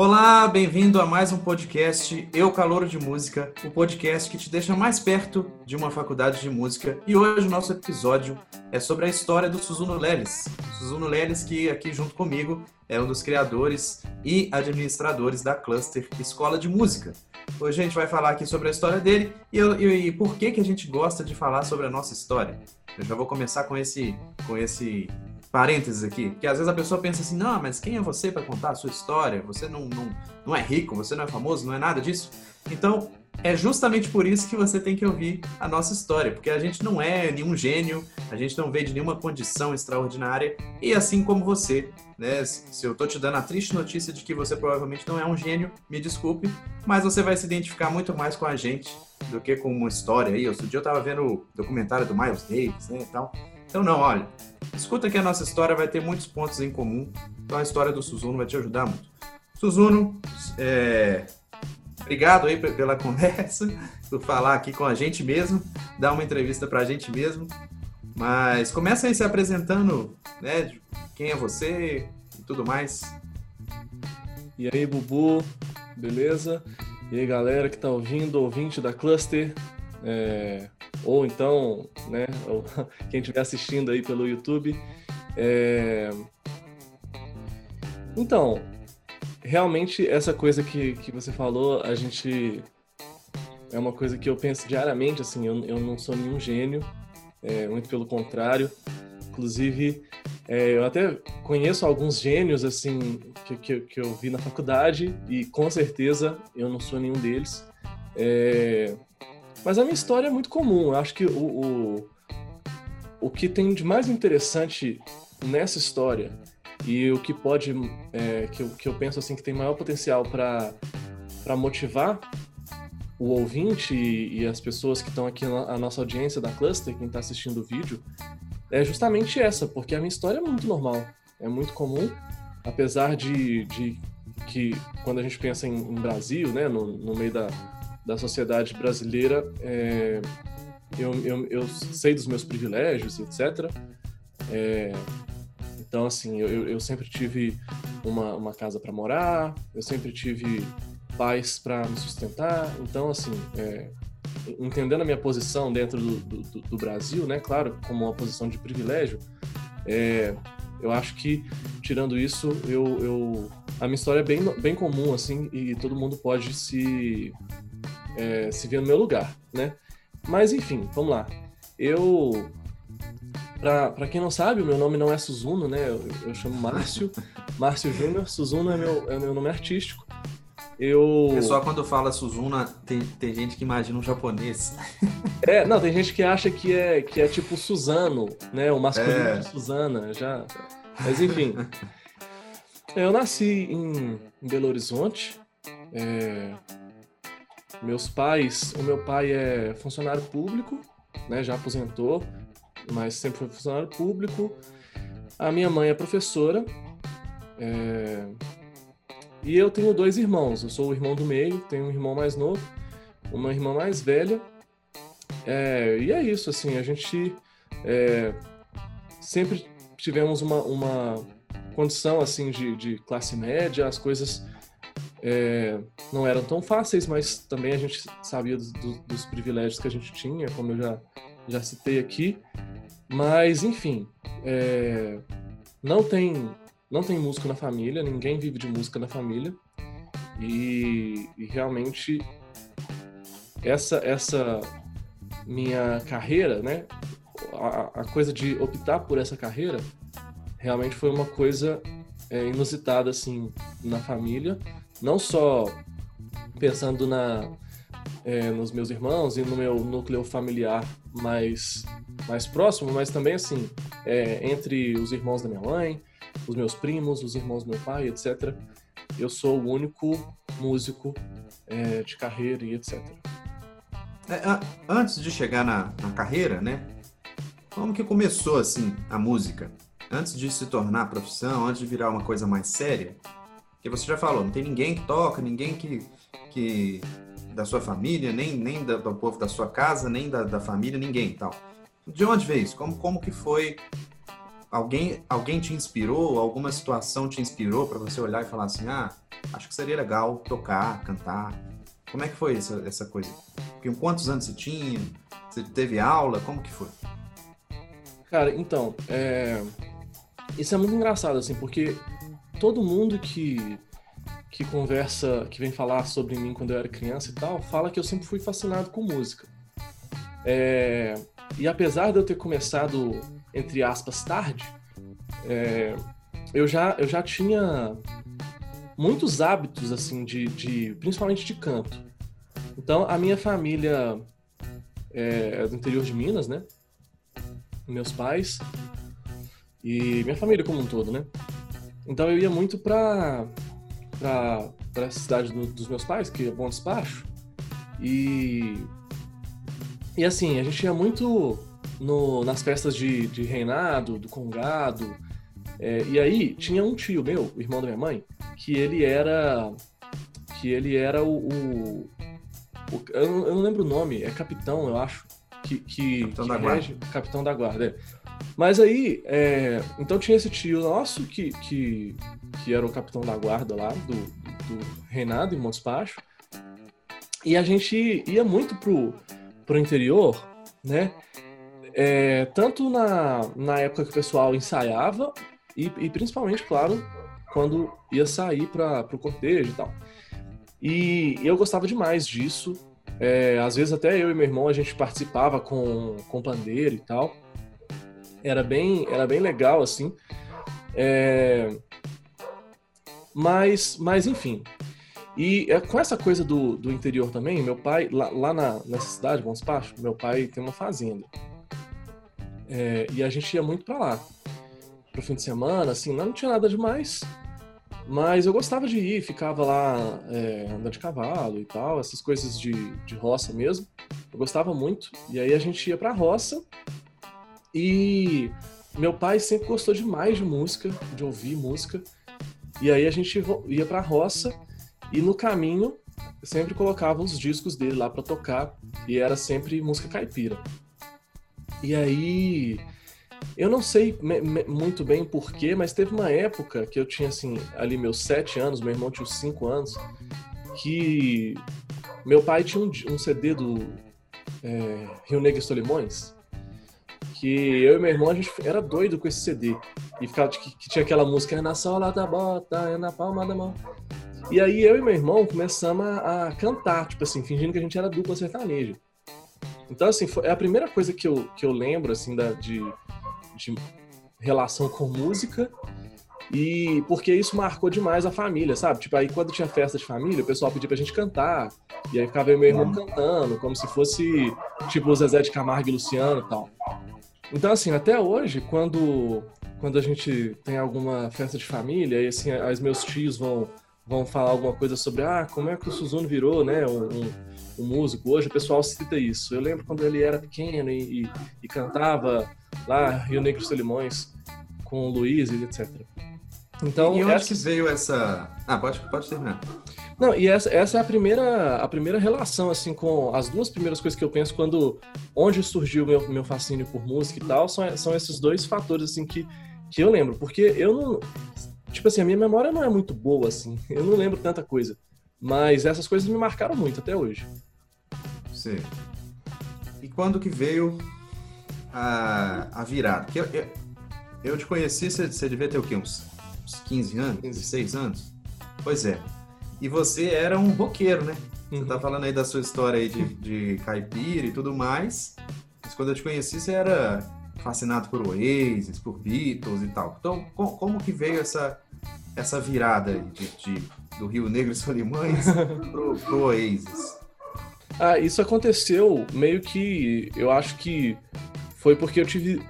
Olá, bem-vindo a mais um podcast Eu Calouro de Música, o podcast que te deixa mais perto de uma faculdade de música. E hoje o nosso episódio é sobre a história do Suzuno Leles. Suzuno Leles, que aqui junto comigo é um dos criadores e administradores da Cluster Escola de Música. Hoje a gente vai falar aqui sobre a história dele e, e, e por que, que a gente gosta de falar sobre a nossa história. Eu já vou começar com esse, com esse parênteses aqui, que às vezes a pessoa pensa assim, não, mas quem é você para contar a sua história? Você não, não, não é rico, você não é famoso, não é nada disso. Então, é justamente por isso que você tem que ouvir a nossa história, porque a gente não é nenhum gênio, a gente não veio de nenhuma condição extraordinária, e assim como você, né, se eu tô te dando a triste notícia de que você provavelmente não é um gênio, me desculpe, mas você vai se identificar muito mais com a gente do que com uma história aí. Outro dia eu tava vendo o documentário do Miles Davis, né, e tal. Então não, olha, escuta que a nossa história vai ter muitos pontos em comum, então a história do Suzuno vai te ajudar muito. Suzuno, é, obrigado aí pela conversa, por falar aqui com a gente mesmo, dar uma entrevista para a gente mesmo. Mas começa aí se apresentando, né? Quem é você e tudo mais. E aí, Bubu, beleza? E aí, galera que tá ouvindo, ouvinte da Cluster. É, ou então, né, quem estiver assistindo aí pelo YouTube. É... Então, realmente essa coisa que, que você falou, a gente é uma coisa que eu penso diariamente, assim, eu, eu não sou nenhum gênio, é, muito pelo contrário. Inclusive, é, eu até conheço alguns gênios, assim, que, que, que, eu vi na faculdade e com certeza eu não sou nenhum deles. É, mas a minha história é muito comum. Eu acho que o, o, o que tem de mais interessante nessa história e o que pode, é, que, eu, que eu penso assim que tem maior potencial para motivar o ouvinte e, e as pessoas que estão aqui na nossa audiência da Cluster, quem está assistindo o vídeo, é justamente essa, porque a minha história é muito normal, é muito comum, apesar de, de que quando a gente pensa em, em Brasil, né, no, no meio da, da sociedade brasileira, é, eu, eu, eu, sei dos meus privilégios, etc. É, então, assim, eu, eu sempre tive uma, uma casa para morar, eu sempre tive pais para me sustentar. Então, assim, é, entendendo a minha posição dentro do, do, do, Brasil, né, claro, como uma posição de privilégio, é, eu acho que, tirando isso, eu, eu, a minha história é bem, bem comum, assim, e todo mundo pode se é, se ver no meu lugar, né? Mas enfim, vamos lá. Eu, para quem não sabe, o meu nome não é Suzuno, né? Eu, eu chamo Márcio, Márcio Júnior. Suzuno é meu, é meu nome artístico. Eu... Pessoal, quando fala Suzuna, tem, tem gente que imagina um japonês. É, não, tem gente que acha que é, que é tipo Suzano, né? O masculino é. de Suzana, já... Mas enfim. Eu nasci em, em Belo Horizonte, é, meus pais, o meu pai é funcionário público, né, já aposentou, mas sempre foi funcionário público. A minha mãe é professora. É... E eu tenho dois irmãos. Eu sou o irmão do meio, tenho um irmão mais novo, uma irmã mais velha. É... E é isso, assim, a gente é... sempre tivemos uma, uma condição assim de, de classe média, as coisas é, não eram tão fáceis, mas também a gente sabia dos, dos, privilégios que a gente tinha, como eu já, já citei aqui. Mas, enfim, é, não tem não tem músico na família, ninguém vive de música na família. E, e realmente essa essa minha carreira, né? A, a, coisa de optar por essa carreira realmente foi uma coisa é, inusitada assim na família não só pensando na, é, nos meus irmãos e no meu núcleo familiar mais, mais próximo, mas também assim, é, entre os irmãos da minha mãe, os meus primos, os irmãos do meu pai, etc. Eu sou o único músico é, de carreira e etc. É, antes de chegar na, na carreira, né? Como que começou assim a música? Antes de se tornar profissão, antes de virar uma coisa mais séria, porque você já falou, não tem ninguém que toca, ninguém que, que da sua família, nem, nem do, do povo da sua casa, nem da, da família, ninguém tal. De onde veio isso? Como, como que foi alguém, alguém te inspirou, alguma situação te inspirou para você olhar e falar assim, ah, acho que seria legal tocar, cantar. Como é que foi essa, essa coisa? Porque quantos anos você tinha? Você teve aula? Como que foi? Cara, então, é... isso é muito engraçado, assim, porque todo mundo que, que conversa, que vem falar sobre mim quando eu era criança e tal, fala que eu sempre fui fascinado com música. É... E apesar de eu ter começado, entre aspas, tarde, é... eu, já, eu já tinha muitos hábitos, assim, de, de principalmente de canto. Então, a minha família é, é do interior de Minas, né? Meus pais e minha família como um todo, né? Então, eu ia muito pra, pra, pra essa cidade do, dos meus pais, que é Bom Despacho, e... E assim, a gente ia muito no, nas festas de, de reinado, do congado, é, e aí tinha um tio meu, o irmão da minha mãe, que ele era que ele era o, o, o eu, não lembro o nome, é capitão, eu acho, que, que capitão que da rege, guarda. capitão da guarda. É. Mas aí, é, então tinha esse tio nosso que, que, que era o capitão da guarda lá do, do reinado em Montes Baixo, e a gente ia muito pro, pro interior, né? É, tanto na, na época que o pessoal ensaiava, e, e principalmente, claro, quando ia sair para o cortejo e tal. E eu gostava demais disso. É, às vezes até eu e meu irmão a gente participava com, com pandeiro e tal. Era bem, era bem legal, assim. É, mas, mas, enfim. E é, com essa coisa do, do interior também, meu pai, lá, lá na, nessa cidade, Bons Passos, meu pai tem uma fazenda. É, e a gente ia muito para lá. Pro fim de semana, assim, não tinha nada demais. Mas eu gostava de ir, ficava lá é, andando de cavalo e tal, essas coisas de, de roça mesmo. Eu gostava muito. E aí a gente ia pra roça e meu pai sempre gostou demais de música, de ouvir música. E aí a gente ia pra roça e no caminho sempre colocava os discos dele lá para tocar e era sempre música caipira. E aí eu não sei muito bem porquê, mas teve uma época que eu tinha, assim, ali meus sete anos, meu irmão tinha uns cinco anos, que meu pai tinha um, um CD do é, Rio Negro e Solimões, que eu e meu irmão, a gente era doido com esse CD. E ficava, que, que tinha aquela música, é na sola da bota, é na palma da mão. E aí eu e meu irmão começamos a, a cantar, tipo assim, fingindo que a gente era dupla sertaneja. Então, assim, foi, é a primeira coisa que eu, que eu lembro, assim, da, de, de relação com música e porque isso marcou demais a família, sabe? Tipo, aí quando tinha festa de família, o pessoal pedia pra gente cantar, e aí ficava eu e meu irmão cantando, como se fosse tipo o Zezé de Camargo e Luciano e tal. Então, assim, até hoje, quando, quando a gente tem alguma festa de família, e assim, os meus tios vão, vão falar alguma coisa sobre, ah, como é que o Suzuno virou, né, um, um, músico, hoje o pessoal cita isso. Eu lembro quando ele era pequeno e, e, e cantava lá Rio Negro dos Limões com o Luiz e etc. Então, e onde essa... que veio essa... Ah, pode, pode terminar. Não, e essa, essa é a primeira, a primeira relação, assim, com as duas primeiras coisas que eu penso quando... Onde surgiu o meu, meu fascínio por música e tal, são, são esses dois fatores, assim, que, que eu lembro. Porque eu não... Tipo assim, a minha memória não é muito boa, assim. Eu não lembro tanta coisa. Mas essas coisas me marcaram muito até hoje. Sim. E quando que veio a, a virada? Eu, eu, eu te conheci, você, você devia ter o quê? Uns, uns 15 anos? 16 anos? Pois é. E você era um roqueiro, né? Você tá uhum. falando aí da sua história aí de, de caipira e tudo mais. Mas quando eu te conheci, você era fascinado por Oasis, por Beatles e tal. Então, com, como que veio essa, essa virada aí de, de do Rio Negro e Solimões pro, pro Oasis? Ah, isso aconteceu meio que, eu acho que foi porque eu tive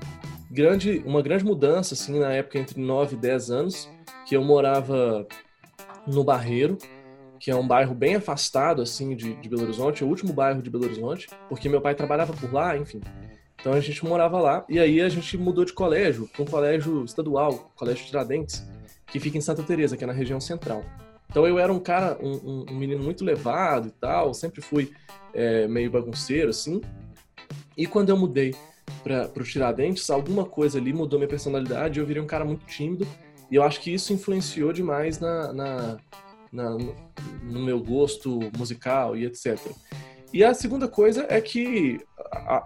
grande, uma grande mudança, assim, na época entre 9 e 10 anos, que eu morava no Barreiro, que é um bairro bem afastado, assim, de, de Belo Horizonte, o último bairro de Belo Horizonte, porque meu pai trabalhava por lá, enfim. Então a gente morava lá, e aí a gente mudou de colégio, para um colégio estadual, Colégio Tiradentes, que fica em Santa Teresa, que é na região central. Então eu era um cara, um, um menino muito levado e tal, sempre fui é, meio bagunceiro, assim. E quando eu mudei para o Tiradentes, alguma coisa ali mudou minha personalidade, eu virei um cara muito tímido, e eu acho que isso influenciou demais na, na, na no meu gosto musical e etc. E a segunda coisa é que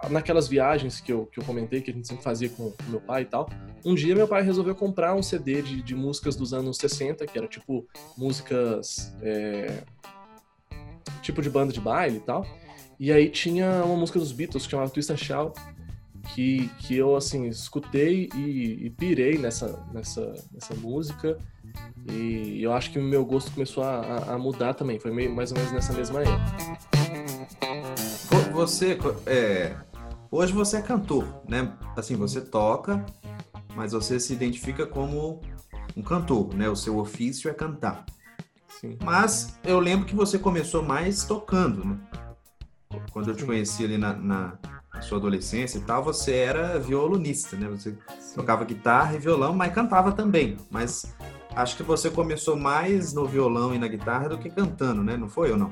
naquelas viagens que eu, que eu comentei, que a gente sempre fazia com, com meu pai e tal, um dia meu pai resolveu comprar um CD de, de músicas dos anos 60, que era tipo músicas. É, tipo de banda de baile e tal. E aí tinha uma música dos Beatles que chamava Twist and Shout, que, que eu, assim, escutei e, e pirei nessa, nessa, nessa música. E eu acho que o meu gosto começou a, a mudar também. Foi meio, mais ou menos nessa mesma época. Você, é, hoje você é cantor, né? Assim, você toca, mas você se identifica como um cantor, né? O seu ofício é cantar. Sim. Mas eu lembro que você começou mais tocando, né? Quando eu te conheci ali na, na, na sua adolescência e tal, você era violonista, né? Você Sim. tocava guitarra e violão, mas cantava também. Mas acho que você começou mais no violão e na guitarra do que cantando, né? Não foi ou não?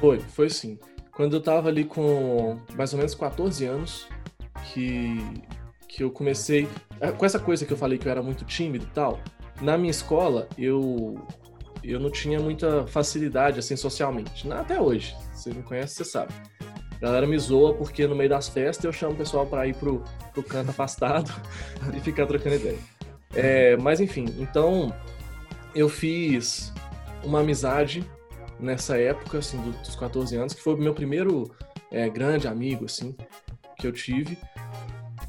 Foi, foi sim. Quando eu tava ali com mais ou menos 14 anos, que, que eu comecei. É, com essa coisa que eu falei que eu era muito tímido e tal, na minha escola eu eu não tinha muita facilidade assim socialmente. Até hoje. Você me conhece, você sabe. A galera me zoa porque no meio das festas eu chamo o pessoal para ir pro, pro canto afastado e ficar trocando ideia. É, mas enfim, então eu fiz uma amizade nessa época, assim, dos 14 anos, que foi o meu primeiro é, grande amigo, assim, que eu tive.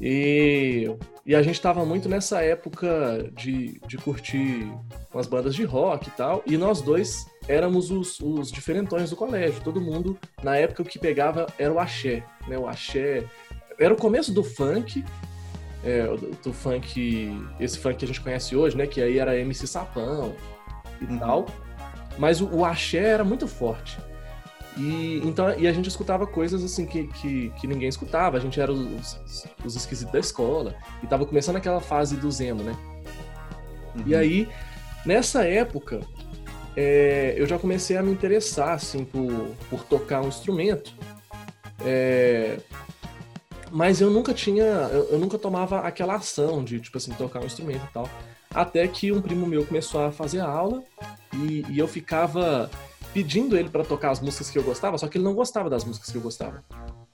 E, e a gente estava muito nessa época de, de curtir umas bandas de rock e tal, e nós dois éramos os, os diferentões do colégio. Todo mundo, na época, o que pegava era o axé, né? O axé era o começo do funk, é, do, do, funk, esse funk que a gente conhece hoje, né? Que aí era MC Sapão e uhum. tal. Mas o, o axé era muito forte. E, então, e a gente escutava coisas assim que, que, que ninguém escutava. A gente era os, os, esquisitos da escola. E tava começando aquela fase do Zemo, né? Uhum. E aí, nessa época, é, eu já comecei a me interessar assim, por, por tocar um instrumento. É, mas eu nunca tinha. Eu, eu, nunca tomava aquela ação de, tipo assim, tocar um instrumento e tal. Até que um primo meu começou a fazer aula e, e eu ficava pedindo ele para tocar as músicas que eu gostava, só que ele não gostava das músicas que eu gostava.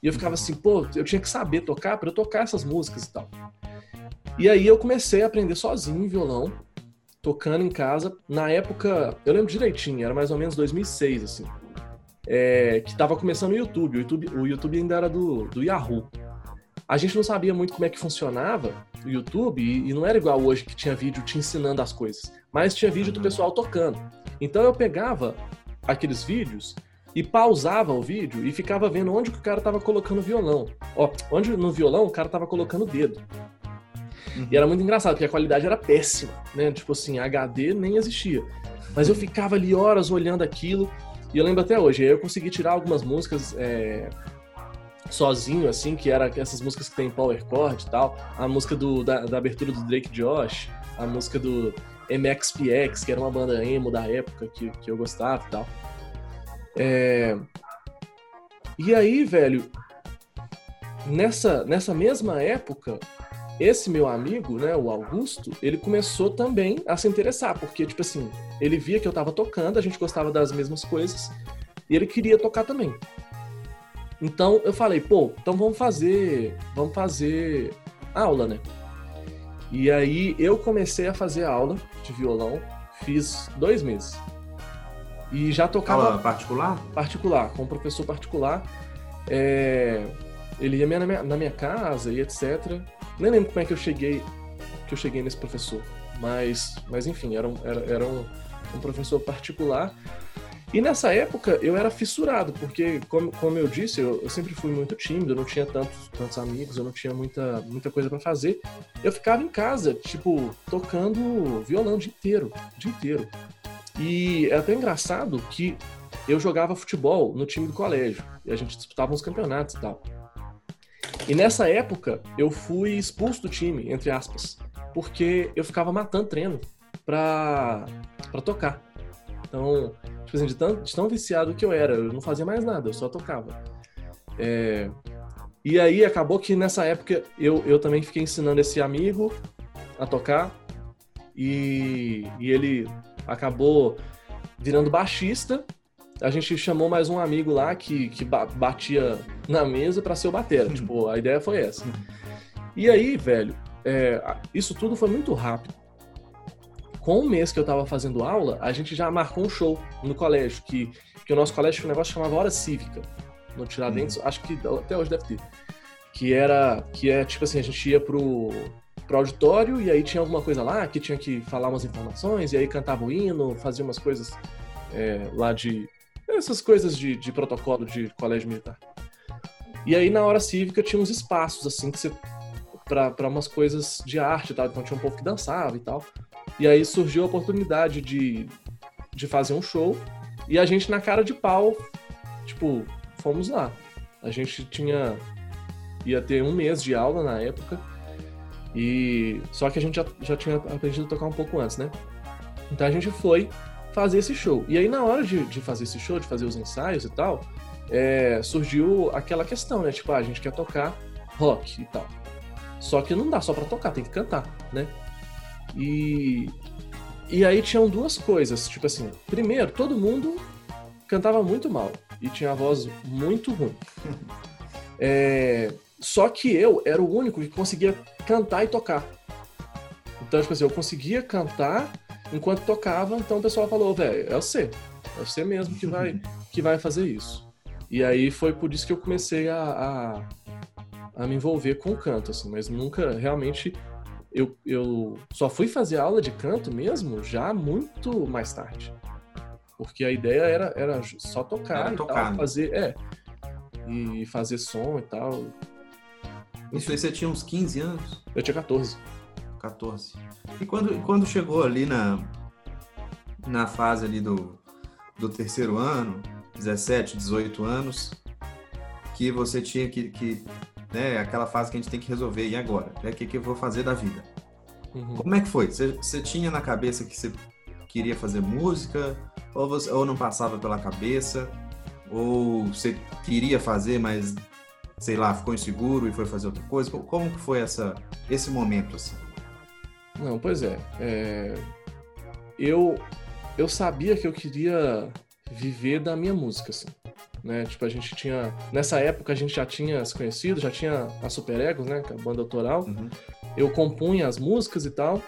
E eu ficava assim, pô, eu tinha que saber tocar para eu tocar essas músicas e tal. E aí eu comecei a aprender sozinho violão, tocando em casa. Na época, eu lembro direitinho, era mais ou menos 2006, assim. É, que tava começando o YouTube. O YouTube, o YouTube ainda era do, do Yahoo. A gente não sabia muito como é que funcionava o YouTube e, e não era igual hoje que tinha vídeo te ensinando as coisas, mas tinha vídeo do pessoal tocando. Então eu pegava aqueles vídeos e pausava o vídeo e ficava vendo onde que o cara tava colocando o violão. Ó, onde no violão o cara tava colocando o dedo. Uhum. E era muito engraçado, porque a qualidade era péssima, né? Tipo assim, HD nem existia. Mas eu ficava ali horas olhando aquilo, e eu lembro até hoje, eu consegui tirar algumas músicas é, sozinho, assim, que era essas músicas que tem power chord e tal, a música do, da, da abertura do Drake Josh, a música do MXPX, que era uma banda emo da época que, que eu gostava e tal. É... E aí, velho, nessa, nessa mesma época, esse meu amigo, né, o Augusto, ele começou também a se interessar, porque, tipo assim, ele via que eu tava tocando, a gente gostava das mesmas coisas, e ele queria tocar também. Então eu falei, pô, então vamos fazer, vamos fazer aula, né? E aí eu comecei a fazer aula de violão, fiz dois meses. E já tocava. Aula particular? Particular, com um professor particular. É... Ele ia na minha, na minha casa e etc. Nem lembro como é que eu cheguei que eu cheguei nesse professor. Mas, mas enfim, era um, era, era um, um professor particular. E nessa época eu era fissurado, porque, como, como eu disse, eu, eu, sempre fui muito tímido, eu não tinha tantos, tantos amigos, eu não tinha muita, muita coisa para fazer. Eu ficava em casa, tipo, tocando violão o dia inteiro, o dia inteiro. E é até engraçado que eu jogava futebol no time do colégio, e a gente disputava uns campeonatos e tal. E nessa época eu fui expulso do time, entre aspas, porque eu ficava matando treino pra, pra tocar. Então, tipo assim, de tão, de tão viciado que eu era, eu não fazia mais nada, eu só tocava. É... E aí acabou que nessa época eu, eu também fiquei ensinando esse amigo a tocar. E, e ele acabou virando baixista. A gente chamou mais um amigo lá que, que batia na mesa para ser o batera. tipo, a ideia foi essa. E aí, velho, é, isso tudo foi muito rápido. Com um mês que eu tava fazendo aula, a gente já marcou um show no colégio, que, que o nosso colégio tinha um negócio que chamava Hora Cívica. No Tiradentes, uhum. acho que até hoje deve ter. Que era, que é tipo assim, a gente ia pro, pro auditório e aí tinha alguma coisa lá que tinha que falar umas informações e aí cantava o hino, fazia umas coisas é, lá de. essas coisas de, de protocolo de colégio militar. E aí na hora cívica tinha uns espaços assim que você para umas coisas de arte e tal. Então tinha um povo que dançava e tal. E aí surgiu a oportunidade de, de fazer um show. E a gente, na cara de pau, tipo, fomos lá. A gente tinha. ia ter um mês de aula na época. E só que a gente já, já tinha aprendido a tocar um pouco antes, né? Então a gente foi fazer esse show. E aí, na hora de, de fazer esse show, de fazer os ensaios e tal, é, surgiu aquela questão, né? Tipo, ah, a gente quer tocar rock e tal. Só que não dá só para tocar, tem que cantar, né? E, e aí tinham duas coisas, tipo assim, primeiro, todo mundo cantava muito mal e tinha a voz muito ruim. É, só que eu era o único que conseguia cantar e tocar. Então, tipo assim, eu conseguia cantar enquanto tocava, então o pessoal falou, velho, é você, é você mesmo que vai, que vai fazer isso. E aí foi por isso que eu comecei a, a, a me envolver com o canto, assim, mas nunca realmente eu, eu só fui fazer aula de canto mesmo já muito mais tarde. Porque a ideia era, era só tocar era e tocar, tal, né? fazer, é, e fazer som e tal. Isso aí você tinha uns 15 anos? Eu tinha 14. 14. E quando, quando chegou ali na, na fase ali do, do terceiro ano, 17, 18 anos, que você tinha que, que né, aquela fase que a gente tem que resolver, e agora? O que, que eu vou fazer da vida? Uhum. Como é que foi? Você, você, tinha na cabeça que você queria fazer música, ou, você, ou não passava pela cabeça, ou você queria fazer, mas sei lá, ficou inseguro e foi fazer outra coisa? Como que foi essa, esse momento assim? Não, pois é, é... eu eu sabia que eu queria viver da minha música, assim né? Tipo, a gente tinha. Nessa época a gente já tinha se conhecido, já tinha a Super Egos, né? Que é a banda autoral. Uhum. Eu compunha as músicas e tal.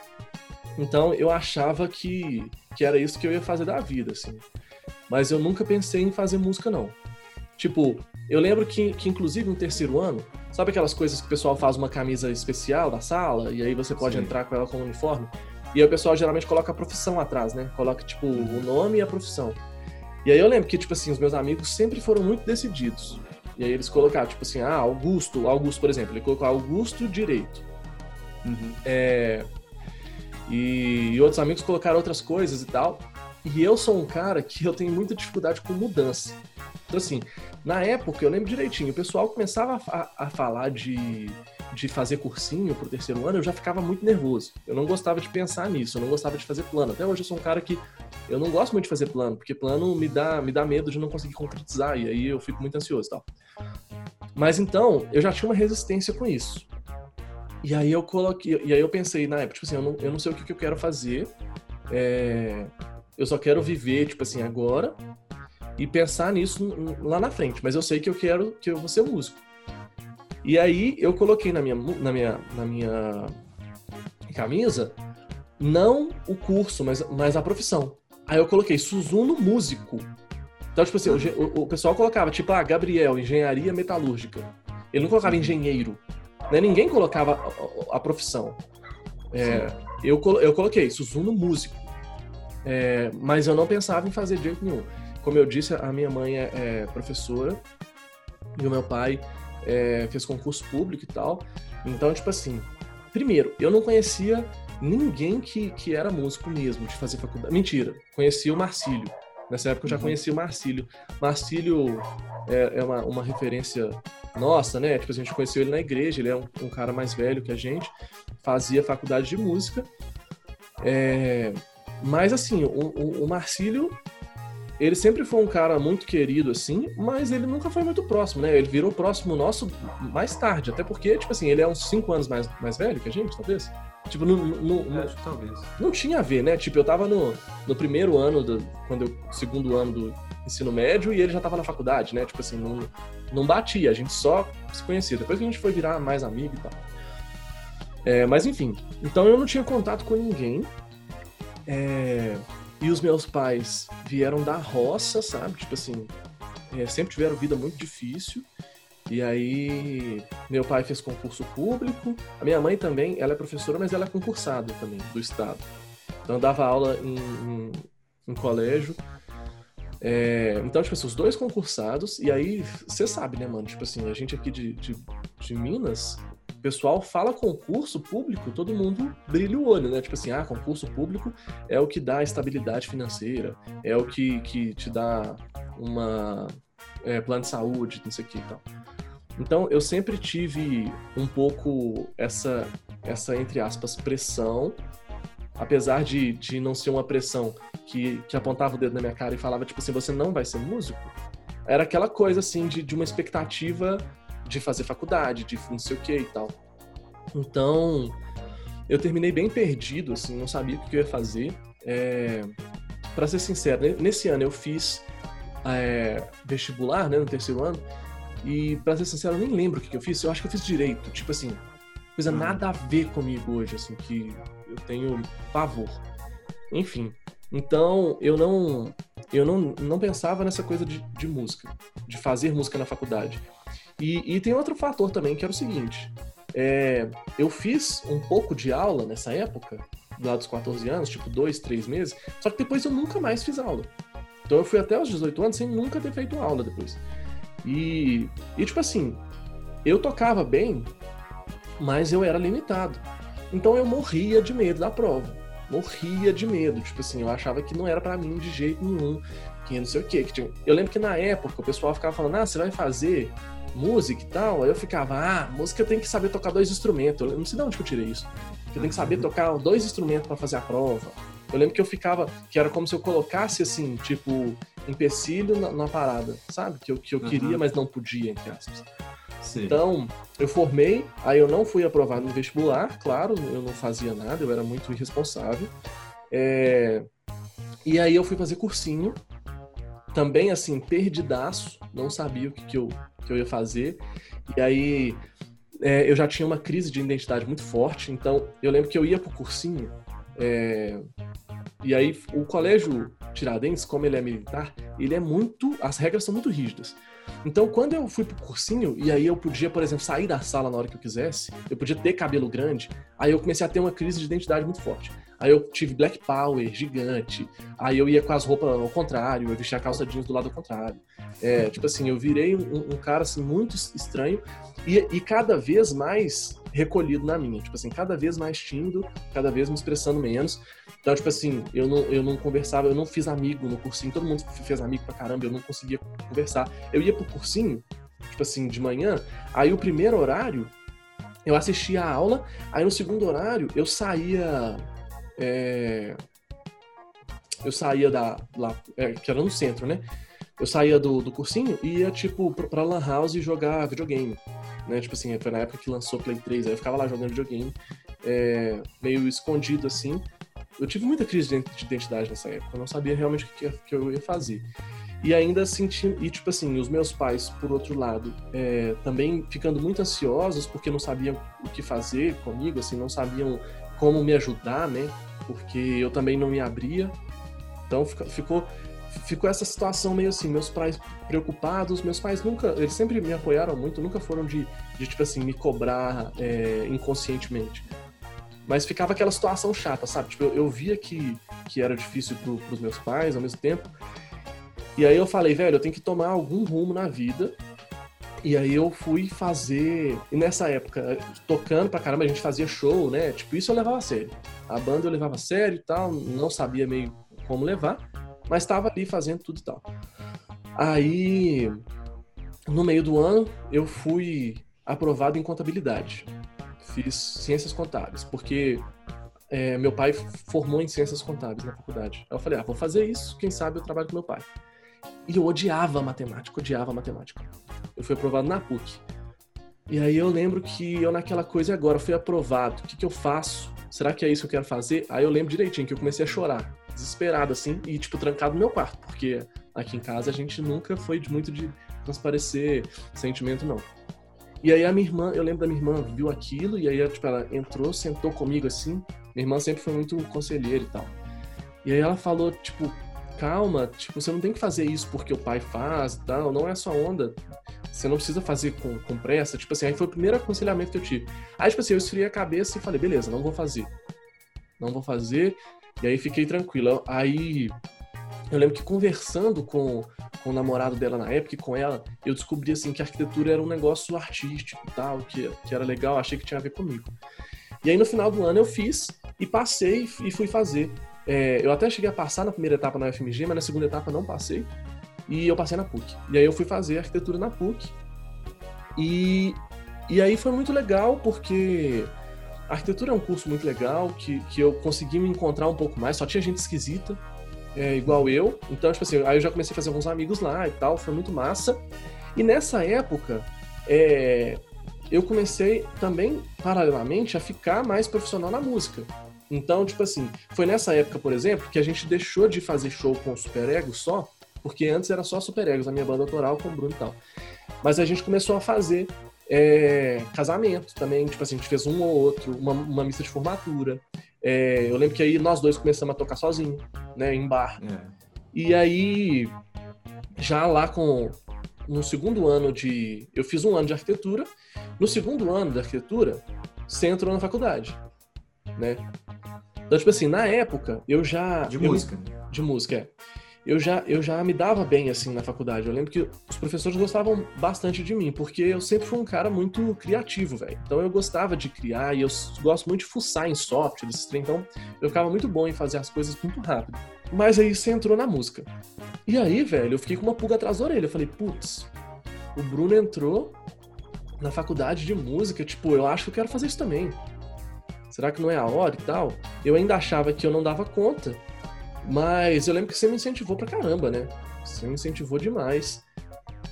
Então eu achava que, que era isso que eu ia fazer da vida, assim. Mas eu nunca pensei em fazer música, não. Tipo, eu lembro que, que inclusive no terceiro ano, sabe aquelas coisas que o pessoal faz uma camisa especial da sala e aí você pode Sim. entrar com ela como uniforme? E aí o pessoal geralmente coloca a profissão atrás, né? Coloca, tipo, o nome e a profissão. E aí eu lembro que, tipo assim, os meus amigos sempre foram muito decididos. E aí eles colocaram, tipo assim, ah, Augusto, Augusto, por exemplo, ele colocou Augusto Direito. Uhum. É... E, e outros amigos colocaram outras coisas e tal. E eu sou um cara que eu tenho muita dificuldade com mudança. Então, assim, na época, eu lembro direitinho, o pessoal começava a, a falar de, de fazer cursinho pro terceiro ano, eu já ficava muito nervoso. Eu não gostava de pensar nisso, eu não gostava de fazer plano. Até hoje eu sou um cara que eu não gosto muito de fazer plano, porque plano me dá, me dá medo de não conseguir concretizar, e aí eu fico muito ansioso e tal. Mas então, eu já tinha uma resistência com isso. E aí eu coloquei, e aí eu pensei na época, tipo assim, eu não, eu não sei o que, que eu quero fazer, é, eu só quero viver, tipo assim, agora, e pensar nisso lá na frente, mas eu sei que eu quero, que eu vou ser músico. E aí eu coloquei na minha, na minha, na minha camisa não o curso, mas, mas a profissão. Aí eu coloquei Suzuno músico. Então, tipo assim, o, o pessoal colocava, tipo, ah, Gabriel, engenharia metalúrgica. Ele não colocava engenheiro. Né? Ninguém colocava a, a profissão. É, eu, eu coloquei Suzuno músico. É, mas eu não pensava em fazer de jeito nenhum. Como eu disse, a minha mãe é, é professora e o meu pai é, fez concurso público e tal. Então, tipo assim, primeiro, eu não conhecia ninguém que, que era músico mesmo, de fazer faculdade. Mentira, conhecia o Marcílio. Nessa época eu já uhum. conhecia o Marcílio. Marcílio é, é uma, uma referência nossa, né? Tipo, a gente conheceu ele na igreja, ele é um, um cara mais velho que a gente, fazia faculdade de música. É, mas assim, o, o, o Marcílio ele sempre foi um cara muito querido, assim, mas ele nunca foi muito próximo, né? Ele virou próximo nosso mais tarde, até porque, tipo assim, ele é uns 5 anos mais, mais velho que a gente, talvez. Tipo, não, não, não, talvez. não tinha a ver, né? Tipo, eu tava no, no primeiro ano, do, quando eu, segundo ano do ensino médio, e ele já tava na faculdade, né? Tipo assim, não, não batia, a gente só se conhecia. Depois que a gente foi virar mais amigo e tal. É, mas enfim, então eu não tinha contato com ninguém. É, e os meus pais vieram da roça, sabe? Tipo assim, é, sempre tiveram vida muito difícil. E aí, meu pai fez concurso público. A minha mãe também, ela é professora, mas ela é concursada também, do Estado. Então, eu dava aula em, em, em colégio. É, então, tipo assim, os dois concursados. E aí, você sabe, né, mano? Tipo assim, a gente aqui de, de, de Minas, o pessoal fala concurso público, todo mundo brilha o olho, né? Tipo assim, ah, concurso público é o que dá estabilidade financeira, é o que, que te dá uma é, plano de saúde, não sei o que e tal. Então, eu sempre tive um pouco essa, essa entre aspas, pressão, apesar de, de não ser uma pressão que, que apontava o dedo na minha cara e falava, tipo assim, você não vai ser músico, era aquela coisa, assim, de, de uma expectativa de fazer faculdade, de não sei o que e tal. Então, eu terminei bem perdido, assim, não sabia o que eu ia fazer. É, para ser sincero, nesse ano eu fiz é, vestibular, né, no terceiro ano, e para ser sincero, eu nem lembro o que eu fiz. Eu acho que eu fiz direito, tipo assim, coisa uhum. nada a ver comigo hoje, assim, que eu tenho pavor. Enfim, então eu não eu não, não pensava nessa coisa de, de música, de fazer música na faculdade. E, e tem outro fator também, que era o seguinte: é, eu fiz um pouco de aula nessa época, lá dos 14 anos, tipo dois, três meses, só que depois eu nunca mais fiz aula. Então eu fui até os 18 anos sem nunca ter feito aula depois. E, e tipo assim, eu tocava bem, mas eu era limitado. Então eu morria de medo da prova. Morria de medo. Tipo assim, eu achava que não era para mim de jeito nenhum. Que não sei o quê. Que tinha... Eu lembro que na época o pessoal ficava falando: ah, você vai fazer música e tal, aí eu ficava, ah, música tem que saber tocar dois instrumentos. Eu não sei de onde que eu tirei isso. Eu tenho que saber uhum. tocar dois instrumentos para fazer a prova. Eu lembro que eu ficava, que era como se eu colocasse assim, tipo, empecilho na, na parada, sabe? Que eu, que eu uhum. queria, mas não podia, entre aspas. Sim. Então, eu formei, aí eu não fui aprovado no vestibular, claro, eu não fazia nada, eu era muito irresponsável. É... E aí eu fui fazer cursinho, também assim, perdidaço, não sabia o que, que, eu, que eu ia fazer. E aí é, eu já tinha uma crise de identidade muito forte, então eu lembro que eu ia pro cursinho, é, e aí o colégio Tiradentes, como ele é militar, ele é muito. As regras são muito rígidas. Então, quando eu fui pro cursinho, e aí eu podia, por exemplo, sair da sala na hora que eu quisesse, eu podia ter cabelo grande, aí eu comecei a ter uma crise de identidade muito forte. Aí eu tive Black Power gigante. Aí eu ia com as roupas ao contrário, eu vestia a calça jeans do lado contrário. É, tipo assim, eu virei um, um cara assim, muito estranho e, e, cada vez mais recolhido na minha. Tipo assim, cada vez mais tímido, cada vez me expressando menos. Então, tipo assim, eu não, eu não conversava, eu não fiz amigo no cursinho. Todo mundo fez amigo pra caramba, eu não conseguia conversar. Eu ia pro cursinho, tipo assim, de manhã. Aí o primeiro horário, eu assistia a aula. Aí no segundo horário, eu saía é, eu saía da. Lá, é, que era no centro, né? Eu saía do, do cursinho e ia, tipo, pra Lan House jogar videogame. Né? Tipo assim, foi na época que lançou Play 3, aí eu ficava lá jogando videogame, é, meio escondido assim. Eu tive muita crise de identidade nessa época, eu não sabia realmente o que, que eu ia fazer. E ainda senti, e tipo assim, os meus pais, por outro lado, é, também ficando muito ansiosos porque não sabiam o que fazer comigo, assim, não sabiam como me ajudar, né? Porque eu também não me abria. Então ficou ficou essa situação meio assim, meus pais preocupados, meus pais nunca, eles sempre me apoiaram muito, nunca foram de, de tipo assim, me cobrar é, inconscientemente. Mas ficava aquela situação chata, sabe? Tipo, eu, eu via que, que era difícil pro, pros meus pais ao mesmo tempo. E aí eu falei, velho, eu tenho que tomar algum rumo na vida e aí eu fui fazer. E nessa época, tocando pra caramba, a gente fazia show, né? Tipo, isso eu levava a sério. A banda eu levava a sério e tal, não sabia meio como levar, mas estava ali fazendo tudo e tal. Aí, no meio do ano, eu fui aprovado em contabilidade. Fiz ciências contábeis, porque é, meu pai formou em ciências contábeis na faculdade. Aí eu falei, ah, vou fazer isso, quem sabe eu trabalho com meu pai. E eu odiava matemática, odiava matemática. Eu fui aprovado na PUC. E aí eu lembro que eu naquela coisa agora fui aprovado. O que, que eu faço? Será que é isso que eu quero fazer? Aí eu lembro direitinho que eu comecei a chorar, desesperado assim, e tipo trancado no meu quarto, porque aqui em casa a gente nunca foi de muito de transparecer sentimento não. E aí a minha irmã, eu lembro da minha irmã, viu aquilo, e aí tipo, ela entrou, sentou comigo assim. Minha irmã sempre foi muito conselheira e tal. E aí ela falou, tipo, calma, tipo, você não tem que fazer isso porque o pai faz e tal, não é sua onda. Você não precisa fazer com, com pressa. Tipo assim, aí foi o primeiro aconselhamento que eu tive. Aí, tipo assim, eu esfriei a cabeça e falei, beleza, não vou fazer. Não vou fazer. E aí fiquei tranquilo. Aí eu lembro que conversando com, com o namorado dela na época e com ela, eu descobri assim que a arquitetura era um negócio artístico e tal, que, que era legal, achei que tinha a ver comigo. E aí no final do ano eu fiz e passei e fui fazer. É, eu até cheguei a passar na primeira etapa na UFMG, mas na segunda etapa não passei. E eu passei na PUC. E aí eu fui fazer arquitetura na PUC. E, e aí foi muito legal porque a arquitetura é um curso muito legal, que, que eu consegui me encontrar um pouco mais, só tinha gente esquisita é, igual eu. Então, tipo assim, aí eu já comecei a fazer alguns amigos lá e tal, foi muito massa. E nessa época, é, eu comecei também, paralelamente, a ficar mais profissional na música. Então, tipo assim, foi nessa época, por exemplo, que a gente deixou de fazer show com Super Ego só, porque antes era só Super Egos, a minha banda autoral com o Bruno e tal. Mas a gente começou a fazer é, casamento também, tipo assim, a gente fez um ou outro, uma, uma missa de formatura. É, eu lembro que aí nós dois começamos a tocar sozinho, né, em bar. É. E aí, já lá com. No segundo ano de. Eu fiz um ano de arquitetura. No segundo ano de arquitetura, você entrou na faculdade, né? Então, tipo assim, na época, eu já. De eu, música. De música, é eu já, eu já me dava bem assim na faculdade. Eu lembro que os professores gostavam bastante de mim, porque eu sempre fui um cara muito criativo, velho. Então eu gostava de criar e eu gosto muito de fuçar em software, esses trem. Então eu ficava muito bom em fazer as coisas muito rápido. Mas aí você entrou na música. E aí, velho, eu fiquei com uma pulga atrás da orelha. Eu falei, putz, o Bruno entrou na faculdade de música, tipo, eu acho que eu quero fazer isso também. Será que não é a hora e tal? Eu ainda achava que eu não dava conta. Mas eu lembro que você me incentivou pra caramba, né? Você me incentivou demais.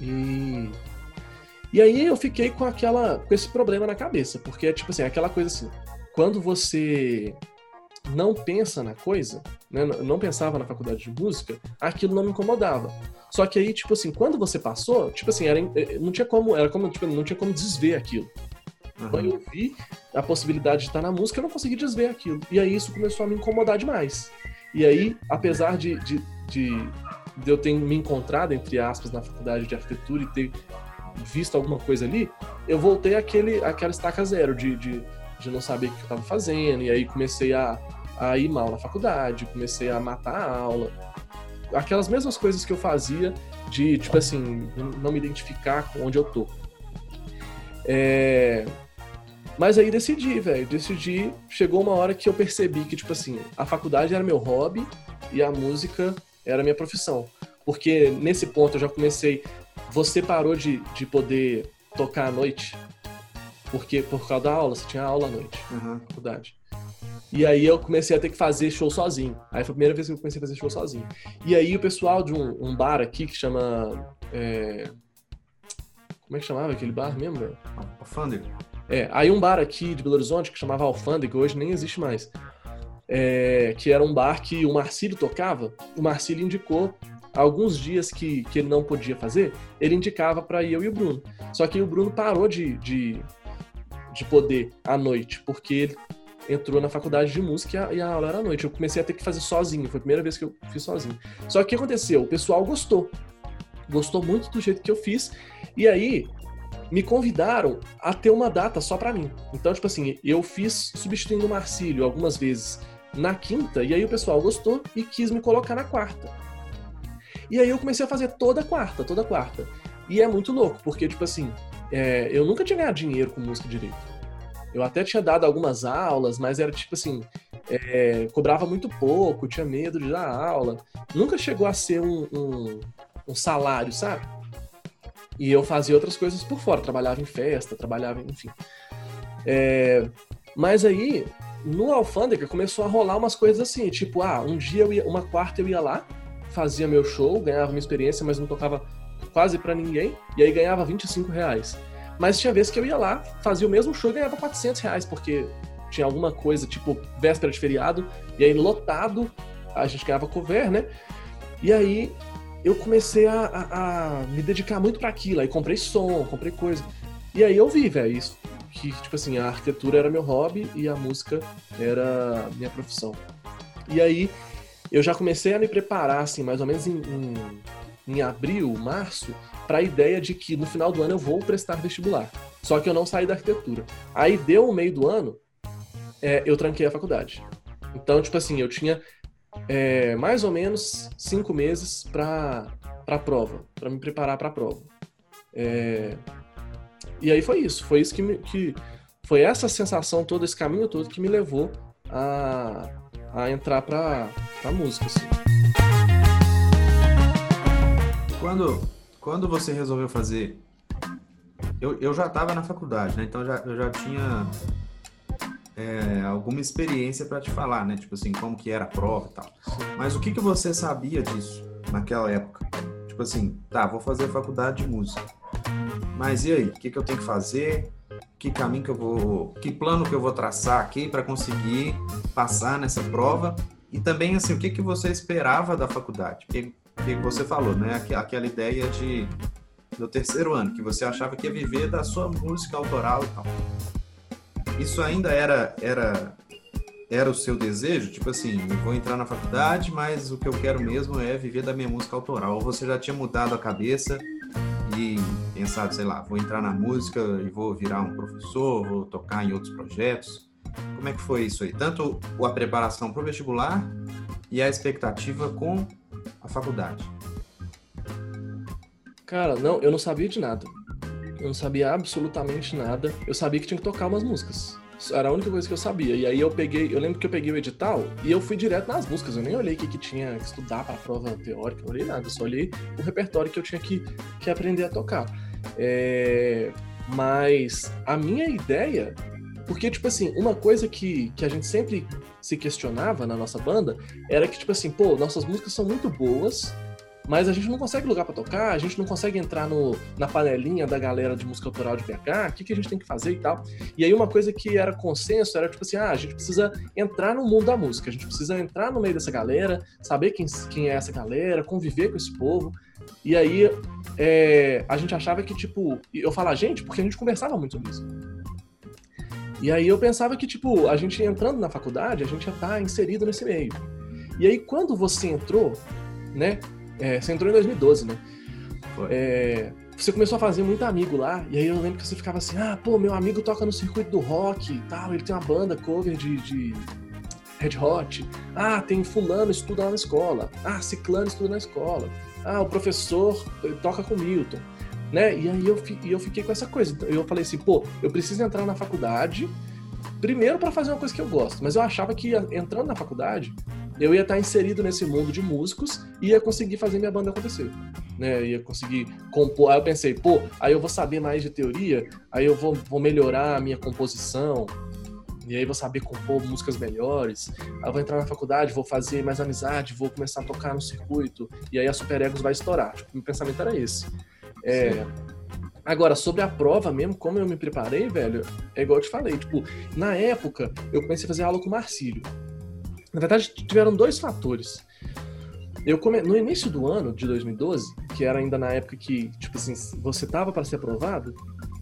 E. E aí eu fiquei com aquela. com esse problema na cabeça. Porque é tipo assim, aquela coisa assim. Quando você não pensa na coisa, né? Não pensava na faculdade de música, aquilo não me incomodava. Só que aí, tipo assim, quando você passou, tipo assim, era, eh, não tinha como, era como, tipo, não tinha como desver aquilo. Uhum. Quando eu vi a possibilidade de estar na música, eu não consegui desver aquilo. E aí isso começou a me incomodar demais. E aí, apesar de, de, de, de eu ter me encontrado, entre aspas, na faculdade de arquitetura e ter visto alguma coisa ali, eu voltei àquele, àquela estaca zero de, de, de não saber o que eu estava fazendo, e aí comecei a, a ir mal na faculdade, comecei a matar a aula. Aquelas mesmas coisas que eu fazia de, tipo assim, não me identificar com onde eu tô. É, mas aí decidi, velho. Decidi. Chegou uma hora que eu percebi que, tipo assim, a faculdade era meu hobby e a música era minha profissão. Porque nesse ponto eu já comecei. Você parou de, de poder tocar à noite. Porque por causa da aula, você tinha aula à noite uhum. na faculdade. E aí eu comecei a ter que fazer show sozinho. Aí foi a primeira vez que eu comecei a fazer show sozinho. E aí o pessoal de um, um bar aqui que chama. É... Como é que chamava aquele bar mesmo, velho? Alfândega. É, aí um bar aqui de Belo Horizonte que chamava Alfândega, hoje nem existe mais. É, que era um bar que o Marcílio tocava. O Marcílio indicou alguns dias que, que ele não podia fazer, ele indicava para eu e o Bruno. Só que o Bruno parou de, de, de poder à noite, porque ele entrou na faculdade de música e a, aula era à noite. Eu comecei a ter que fazer sozinho, foi a primeira vez que eu fiz sozinho. Só que o que aconteceu? O pessoal gostou. Gostou muito do jeito que eu fiz. E aí, me convidaram a ter uma data só para mim. Então, tipo assim, eu fiz substituindo o Marcílio algumas vezes na quinta, e aí o pessoal gostou e quis me colocar na quarta. E aí eu comecei a fazer toda quarta, toda quarta. E é muito louco, porque, tipo assim, é, eu nunca tinha ganhado dinheiro com música direito. Eu até tinha dado algumas aulas, mas era tipo assim, é, cobrava muito pouco, tinha medo de dar aula. Nunca chegou a ser um, um, um salário, sabe? E eu fazia outras coisas por fora, trabalhava em festa, trabalhava, enfim. É, mas aí, no Alfândega, começou a rolar umas coisas assim, tipo, ah, um dia eu ia, uma quarta eu ia lá, fazia meu show, ganhava uma experiência, mas não tocava quase para ninguém, e aí ganhava 25 reais. Mas tinha vezes que eu ia lá, fazia o mesmo show e ganhava 400 reais, porque tinha alguma coisa, tipo véspera de feriado, e aí lotado, a gente ganhava cover, né? E aí eu comecei a, a, a me dedicar muito para aquilo, aí comprei som, comprei coisa. E aí eu vi, velho, isso que, tipo assim, a arquitetura era meu hobby e a música era minha profissão. E aí eu já comecei a me preparar, assim, mais ou menos em, em, em abril, março, para a ideia de que no final do ano eu vou prestar vestibular. Só que eu não saí da arquitetura. Aí deu o meio do ano, é, eu tranquei a faculdade. Então, tipo assim, eu tinha é, mais ou menos cinco meses para a prova, para me preparar para a prova. É, e aí foi isso, foi isso que, me, que foi essa sensação todo esse caminho todo que me levou a, a entrar para a música. Assim. Quando, quando você resolveu fazer, eu, eu já estava na faculdade, né? Então já, eu já tinha é, alguma experiência para te falar, né? Tipo assim, como que era a prova e tal. Mas o que, que você sabia disso naquela época? Tipo assim, tá, vou fazer faculdade de música. Mas e aí? O que, que eu tenho que fazer? Que caminho que eu vou. Que plano que eu vou traçar aqui para conseguir passar nessa prova? E também, assim, o que, que você esperava da faculdade? Porque, porque você falou, né? Aquela ideia de do terceiro ano, que você achava que ia viver da sua música autoral e tal isso ainda era era era o seu desejo? Tipo assim, vou entrar na faculdade, mas o que eu quero mesmo é viver da minha música autoral. Ou você já tinha mudado a cabeça e pensado, sei lá, vou entrar na música e vou virar um professor, vou tocar em outros projetos? Como é que foi isso aí? Tanto a preparação para o vestibular e a expectativa com a faculdade? Cara, não, eu não sabia de nada. Eu não sabia absolutamente nada. Eu sabia que tinha que tocar umas músicas. Era a única coisa que eu sabia. E aí eu peguei, eu lembro que eu peguei o edital e eu fui direto nas músicas. Eu nem olhei o que, que tinha que estudar para a prova teórica, não olhei nada. Eu só olhei o repertório que eu tinha que, que aprender a tocar. É... Mas a minha ideia. Porque, tipo assim, uma coisa que, que a gente sempre se questionava na nossa banda era que, tipo assim, pô, nossas músicas são muito boas, mas a gente não consegue lugar para tocar, a gente não consegue entrar no, na panelinha da galera de música autoral de BH, o que, que a gente tem que fazer e tal. E aí uma coisa que era consenso era tipo assim, ah, a gente precisa entrar no mundo da música, a gente precisa entrar no meio dessa galera, saber quem, quem é essa galera, conviver com esse povo. E aí é, a gente achava que, tipo, eu falo a gente porque a gente conversava muito sobre isso. E aí eu pensava que, tipo, a gente entrando na faculdade, a gente estar tá inserido nesse meio. E aí quando você entrou, né, é, você entrou em 2012, né? É, você começou a fazer muito amigo lá, e aí eu lembro que você ficava assim, ah, pô, meu amigo toca no circuito do rock e tal, ele tem uma banda cover de, de Red Hot. Ah, tem fulano estuda lá na escola. Ah, ciclano estuda na escola. Ah, o professor toca com Milton. Né? E aí eu, eu fiquei com essa coisa. Eu falei assim, pô, eu preciso entrar na faculdade, primeiro para fazer uma coisa que eu gosto, mas eu achava que entrando na faculdade, eu ia estar inserido nesse mundo de músicos e ia conseguir fazer minha banda acontecer. Né? Ia conseguir compor. Aí eu pensei, pô, aí eu vou saber mais de teoria, aí eu vou, vou melhorar a minha composição, e aí vou saber compor músicas melhores. Aí eu vou entrar na faculdade, vou fazer mais amizade, vou começar a tocar no circuito, e aí a Super Egos vai estourar. Tipo, meu pensamento era esse. É, Agora, sobre a prova mesmo, como eu me preparei, velho, é igual eu te falei, tipo, na época eu comecei a fazer aula com o Marcílio. Na verdade, tiveram dois fatores. Eu come... No início do ano de 2012, que era ainda na época que, tipo assim, você tava para ser aprovado,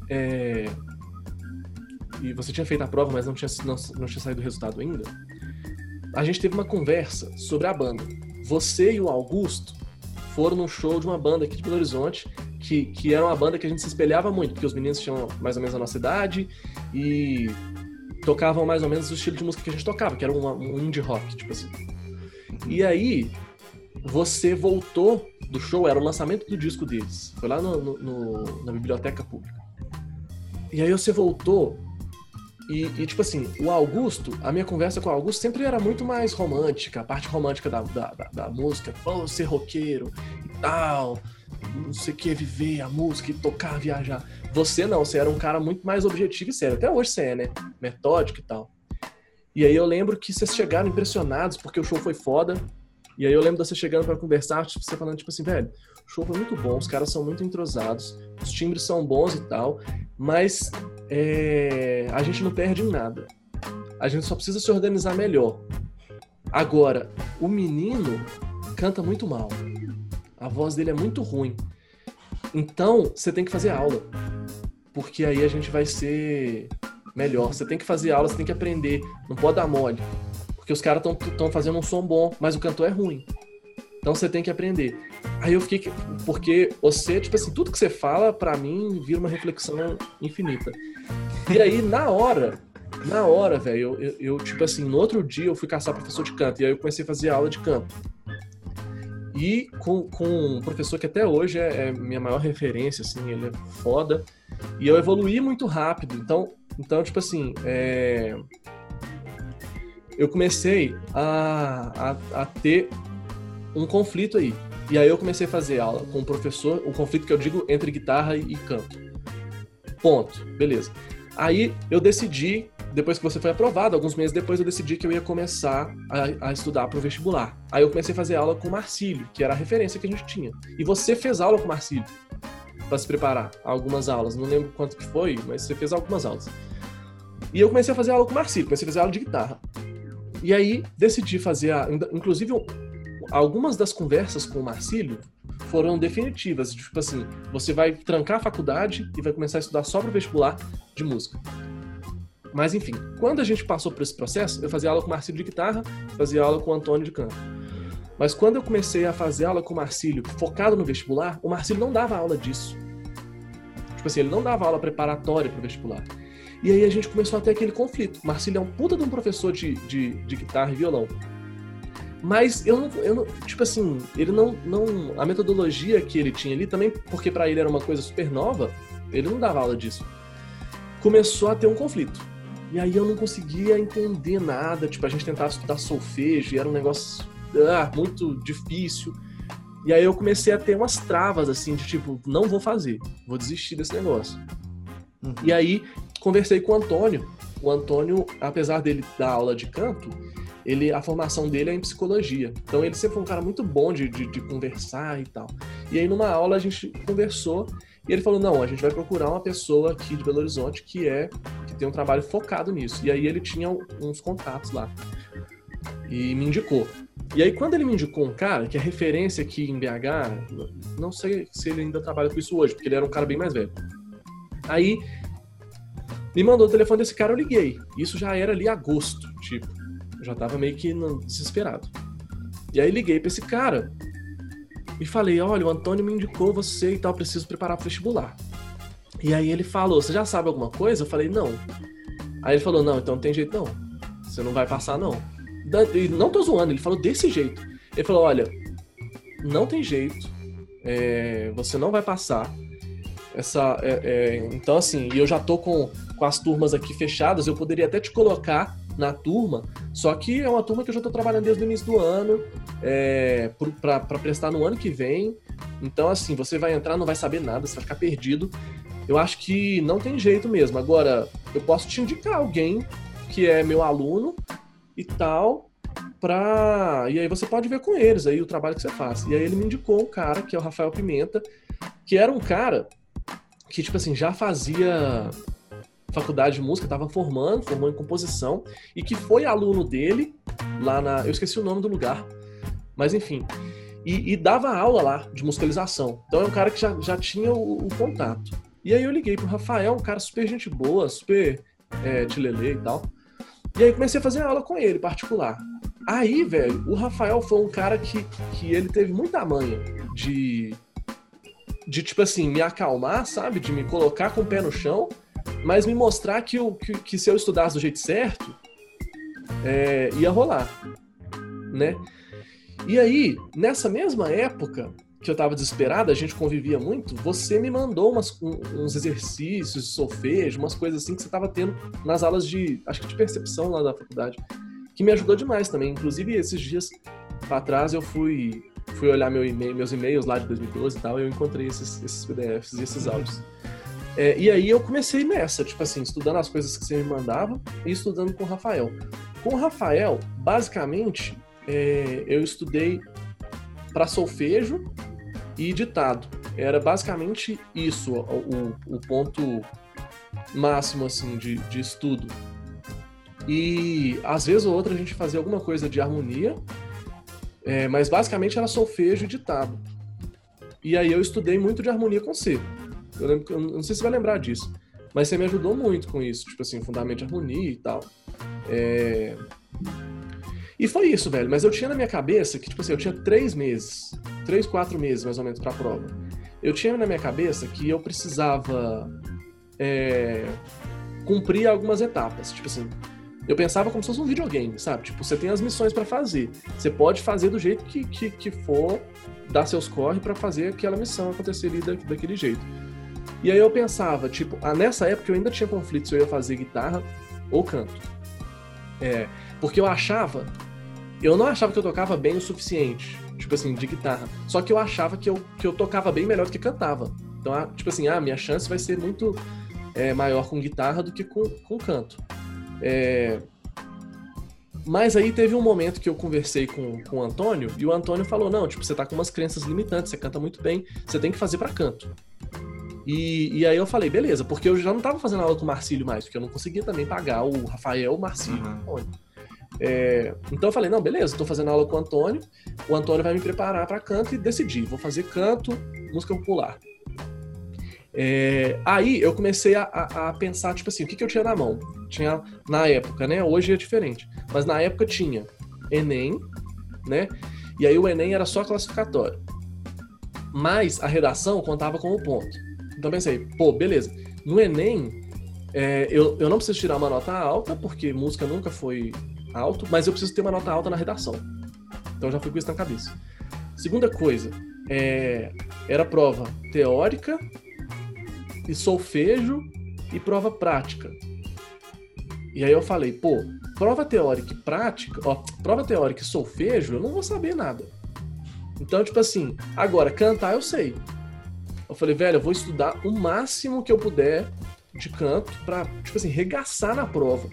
é... e você tinha feito a prova, mas não tinha, não, não tinha saído o resultado ainda, a gente teve uma conversa sobre a banda. Você e o Augusto foram num show de uma banda aqui de Belo Horizonte, que, que era uma banda que a gente se espelhava muito, porque os meninos tinham mais ou menos a nossa idade e tocavam mais ou menos o estilo de música que a gente tocava, que era um indie rock, tipo assim. E aí, você voltou do show, era o lançamento do disco deles. Foi lá no, no, no, na biblioteca pública. E aí você voltou e, e, tipo assim, o Augusto, a minha conversa com o Augusto sempre era muito mais romântica, a parte romântica da, da, da, da música, ser roqueiro e tal, não sei o que, viver a música e tocar, viajar. Você não, você era um cara muito mais objetivo e sério. Até hoje você é, né? Metódico e tal. E aí eu lembro que vocês chegaram impressionados porque o show foi foda. E aí eu lembro de você chegando para conversar, tipo, você falando, tipo assim, velho, o show foi muito bom, os caras são muito entrosados, os timbres são bons e tal, mas é, a gente não perde em nada. A gente só precisa se organizar melhor. Agora, o menino canta muito mal. A voz dele é muito ruim. Então, você tem que fazer aula. Porque aí a gente vai ser melhor. Você tem que fazer aula, você tem que aprender. Não pode dar mole. Porque os caras estão fazendo um som bom, mas o cantor é ruim. Então você tem que aprender. Aí eu fiquei. Porque você, tipo assim, tudo que você fala, para mim, vira uma reflexão infinita. E aí, na hora, na hora, velho, eu, eu, eu, tipo assim, no outro dia eu fui caçar professor de canto. E aí eu comecei a fazer aula de canto. E com, com um professor que até hoje é, é, minha maior referência, assim, ele é foda. E eu evoluí muito rápido. Então, então tipo assim, é... eu comecei a, a, a, ter um conflito aí. E aí eu comecei a fazer aula com o professor, o conflito que eu digo entre guitarra e canto. Ponto. Beleza. Aí eu decidi depois que você foi aprovado, alguns meses depois eu decidi que eu ia começar a, a estudar para o vestibular. Aí eu comecei a fazer aula com o Marcílio, que era a referência que a gente tinha. E você fez aula com o Marcílio para se preparar algumas aulas. Não lembro quanto que foi, mas você fez algumas aulas. E eu comecei a fazer aula com o Marcílio, comecei a fazer aula de guitarra. E aí decidi fazer a, inclusive algumas das conversas com o Marcílio foram definitivas, tipo assim, você vai trancar a faculdade e vai começar a estudar só para o vestibular de música. Mas enfim, quando a gente passou por esse processo, eu fazia aula com o Marcílio de guitarra, fazia aula com o Antônio de canto. Mas quando eu comecei a fazer aula com o Marcílio, focado no vestibular, o Marcílio não dava aula disso. Tipo assim, ele não dava aula preparatória para o vestibular. E aí a gente começou a ter aquele conflito. O Marcílio é um puta de um professor de, de, de guitarra e violão. Mas eu não, eu não, tipo assim, ele não, não, a metodologia que ele tinha ali também, porque para ele era uma coisa super nova, ele não dava aula disso. Começou a ter um conflito. E aí eu não conseguia entender nada. Tipo, a gente tentava estudar solfejo e era um negócio ah, muito difícil. E aí eu comecei a ter umas travas, assim, de tipo, não vou fazer, vou desistir desse negócio. Uhum. E aí conversei com o Antônio. O Antônio, apesar dele dar aula de canto, ele, a formação dele é em psicologia. Então ele sempre foi um cara muito bom de, de, de conversar e tal. E aí numa aula a gente conversou e ele falou: não, a gente vai procurar uma pessoa aqui de Belo Horizonte que é que tem um trabalho focado nisso. E aí ele tinha uns contatos lá. E me indicou. E aí, quando ele me indicou um cara, que é referência aqui em BH, não sei se ele ainda trabalha com isso hoje, porque ele era um cara bem mais velho. Aí, me mandou o telefone desse cara, eu liguei. Isso já era ali agosto, tipo. Já tava meio que desesperado. E aí liguei pra esse cara e falei: olha, o Antônio me indicou você e tal, preciso preparar para vestibular. E aí ele falou: você já sabe alguma coisa? Eu falei: não. Aí ele falou: não, então não tem jeito não. Você não vai passar não. E não tô zoando, ele falou desse jeito. Ele falou: olha, não tem jeito, é, você não vai passar. Essa, é, é, então, assim, e eu já tô com, com as turmas aqui fechadas, eu poderia até te colocar na turma, só que é uma turma que eu já estou trabalhando desde o início do ano, é, para prestar no ano que vem. Então, assim, você vai entrar, não vai saber nada, você vai ficar perdido. Eu acho que não tem jeito mesmo. Agora, eu posso te indicar alguém que é meu aluno e tal, pra. E aí você pode ver com eles aí o trabalho que você faz. E aí ele me indicou um cara, que é o Rafael Pimenta, que era um cara que, tipo assim, já fazia faculdade de música, estava formando, formou em composição, e que foi aluno dele lá na. Eu esqueci o nome do lugar, mas enfim. E, e dava aula lá de musicalização. Então é um cara que já, já tinha o, o contato. E aí eu liguei pro Rafael, um cara super gente boa, super é, tilelê e tal. E aí comecei a fazer aula com ele, particular. Aí, velho, o Rafael foi um cara que, que ele teve muita manha de, de, tipo assim, me acalmar, sabe? De me colocar com o pé no chão mas me mostrar que, que, que se eu estudasse do jeito certo, é, ia rolar, né? E aí, nessa mesma época que eu estava desesperado, a gente convivia muito, você me mandou umas, um, uns exercícios de umas coisas assim que você estava tendo nas aulas de, acho que de percepção lá da faculdade, que me ajudou demais também. Inclusive, esses dias para trás eu fui fui olhar meu meus e-mails lá de 2012 e tal, e eu encontrei esses, esses PDFs e esses áudios. É, e aí eu comecei nessa, tipo assim, estudando as coisas que você me mandava e estudando com o Rafael. Com o Rafael, basicamente, é, eu estudei para solfejo e ditado. Era basicamente isso, o, o, ponto máximo assim de, de estudo. E às vezes ou outra a gente fazia alguma coisa de harmonia, é, mas basicamente era solfejo e ditado. E aí eu estudei muito de harmonia com C. Eu, lembro, eu não sei se você vai lembrar disso, mas você me ajudou muito com isso, tipo assim, fundamento de harmonia e tal. É... E foi isso, velho. Mas eu tinha na minha cabeça que, tipo assim, eu tinha três meses, três, quatro meses mais ou menos pra prova. Eu tinha na minha cabeça que eu precisava é... cumprir algumas etapas. Tipo assim, eu pensava como se fosse um videogame, sabe? Tipo, você tem as missões para fazer. Você pode fazer do jeito que, que, que for, dar seus corre para fazer aquela missão acontecer ali da, daquele jeito. E aí eu pensava, tipo, ah, nessa época eu ainda tinha conflito se eu ia fazer guitarra ou canto. É, porque eu achava, eu não achava que eu tocava bem o suficiente, tipo assim, de guitarra. Só que eu achava que eu, que eu tocava bem melhor do que cantava. Então, ah, tipo assim, ah, minha chance vai ser muito é, maior com guitarra do que com, com canto. É... Mas aí teve um momento que eu conversei com, com o Antônio e o Antônio falou: não, tipo, você tá com umas crenças limitantes, você canta muito bem, você tem que fazer para canto. E, e aí eu falei, beleza, porque eu já não tava fazendo aula com o Marcílio mais, porque eu não conseguia também pagar o Rafael, o Marcílio uhum. o Antônio. É, então eu falei, não, beleza, estou fazendo aula com o Antônio, o Antônio vai me preparar para canto e decidi, vou fazer canto, música popular. É, aí eu comecei a, a, a, pensar, tipo assim, o que, que eu tinha na mão? Tinha, na época, né? Hoje é diferente. Mas na época tinha Enem, né? E aí o Enem era só classificatório. Mas a redação contava como ponto. Então pensei, pô, beleza. No Enem, é, eu, eu não preciso tirar uma nota alta, porque música nunca foi alto, mas eu preciso ter uma nota alta na redação. Então já fui com isso na cabeça. Segunda coisa, é, era prova teórica e solfejo e prova prática. E aí eu falei, pô, prova teórica e prática, ó, prova teórica e solfejo, eu não vou saber nada. Então, tipo assim, agora, cantar eu sei. Eu falei, velho, eu vou estudar o máximo que eu puder de canto pra, tipo assim, regaçar na prova.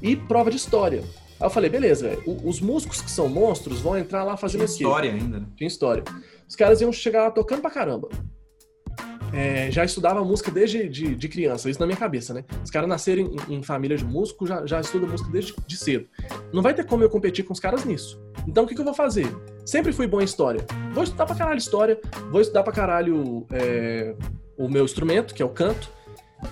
E prova de história. Aí eu falei, beleza, velho, os músicos que são monstros vão entrar lá fazendo Tinha história ainda, né? Tinha história. Os caras iam chegar lá tocando pra caramba é, já estudava música desde de, de, criança, isso na minha cabeça, né? Os caras nasceram em, em família de músicos, já, já estudam música desde de cedo. Não vai ter como eu competir com os caras nisso. Então o que, que eu vou fazer? Sempre fui bom em história. Vou estudar pra caralho história, vou estudar pra caralho é, o meu instrumento, que é o canto,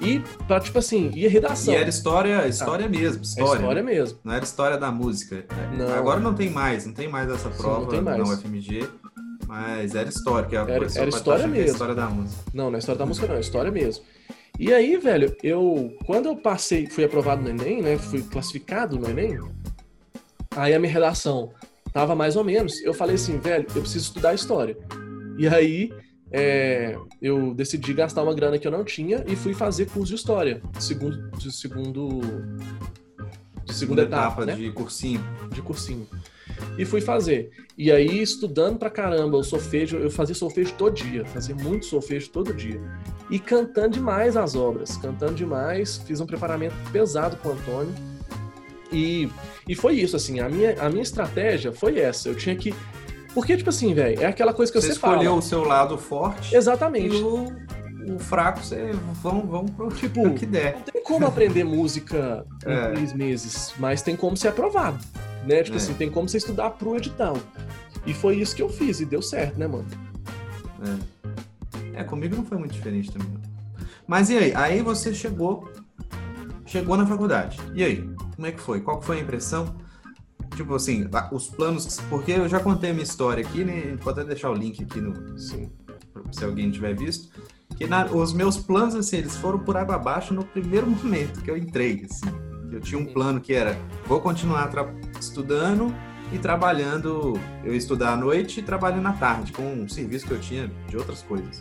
e pra, tipo assim, e redação. E era história, história ah, mesmo, história. É história mesmo. Não era história da música. Não. Agora não tem mais, não tem mais essa prova Sim, não tem mais. na UFMG. Mas era história, que é a era, era história mesmo. É história da música. Não, não é história da música, não, é história mesmo. E aí, velho, eu. Quando eu passei, fui aprovado no Enem, né? Fui classificado no Enem, aí a minha redação tava mais ou menos. Eu falei assim, velho, eu preciso estudar história. E aí. É, eu decidi gastar uma grana que eu não tinha e fui fazer curso de história, de segundo, de segundo, de segunda, etapa, etapa né? de cursinho, de cursinho e fui fazer. E aí, estudando pra caramba o solfejo, eu fazia solfejo todo dia, fazia muito solfejo todo dia. E cantando demais as obras, cantando demais, fiz um preparamento pesado com o Antônio. E, e foi isso, assim, a minha, a minha estratégia foi essa. Eu tinha que. Porque, tipo assim, velho, é aquela coisa que você, você escolheu o seu lado forte. Exatamente. E o, o fraco, você vão, vão pro, tipo, pro que der. Não tem como aprender música em é. três meses, mas tem como ser aprovado né? Tipo é. assim, tem como você estudar pro edital. E foi isso que eu fiz e deu certo, né, mano? É. É, comigo não foi muito diferente também. Mas e aí? Aí você chegou, chegou na faculdade. E aí? Como é que foi? Qual foi a impressão? Tipo assim, os planos, porque eu já contei a minha história aqui, né? Pode até deixar o link aqui no, Sim. se alguém tiver visto. Que na, os meus planos, assim, eles foram por água abaixo no primeiro momento que eu entrei, assim. Eu tinha um plano que era, vou continuar estudando e trabalhando, eu ia estudar à noite e trabalhando à tarde, com um serviço que eu tinha de outras coisas.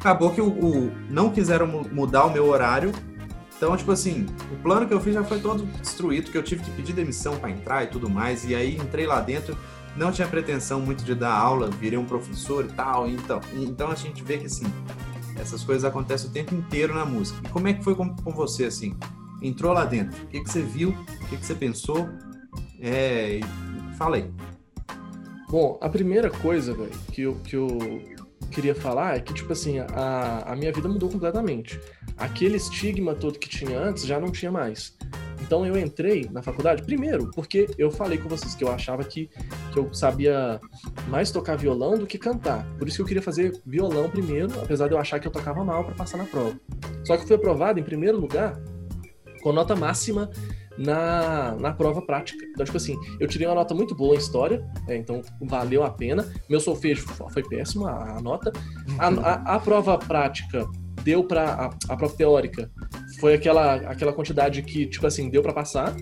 Acabou que o, o não quiseram mudar o meu horário, então, tipo assim, o plano que eu fiz já foi todo destruído, que eu tive que pedir demissão para entrar e tudo mais, e aí entrei lá dentro, não tinha pretensão muito de dar aula, virei um professor e tal, então, então a gente vê que, assim, essas coisas acontecem o tempo inteiro na música. E como é que foi com, com você, assim? entrou lá dentro, o que, que você viu, o que, que você pensou, é, Fala aí. Bom, a primeira coisa, velho, que eu, que eu queria falar é que, tipo assim, a, a minha vida mudou completamente. Aquele estigma todo que tinha antes já não tinha mais. Então eu entrei na faculdade, primeiro, porque eu falei com vocês que eu achava que, que eu sabia mais tocar violão do que cantar. Por isso que eu queria fazer violão primeiro, apesar de eu achar que eu tocava mal para passar na prova. Só que eu fui aprovado em primeiro lugar com nota máxima na, na prova prática. Então, tipo assim, eu tirei uma nota muito boa em história, é, então valeu a pena. Meu solfejo foi péssimo, a, a nota. A, a, a, prova prática deu para a, a prova teórica foi aquela, aquela quantidade que, tipo assim, deu para passar.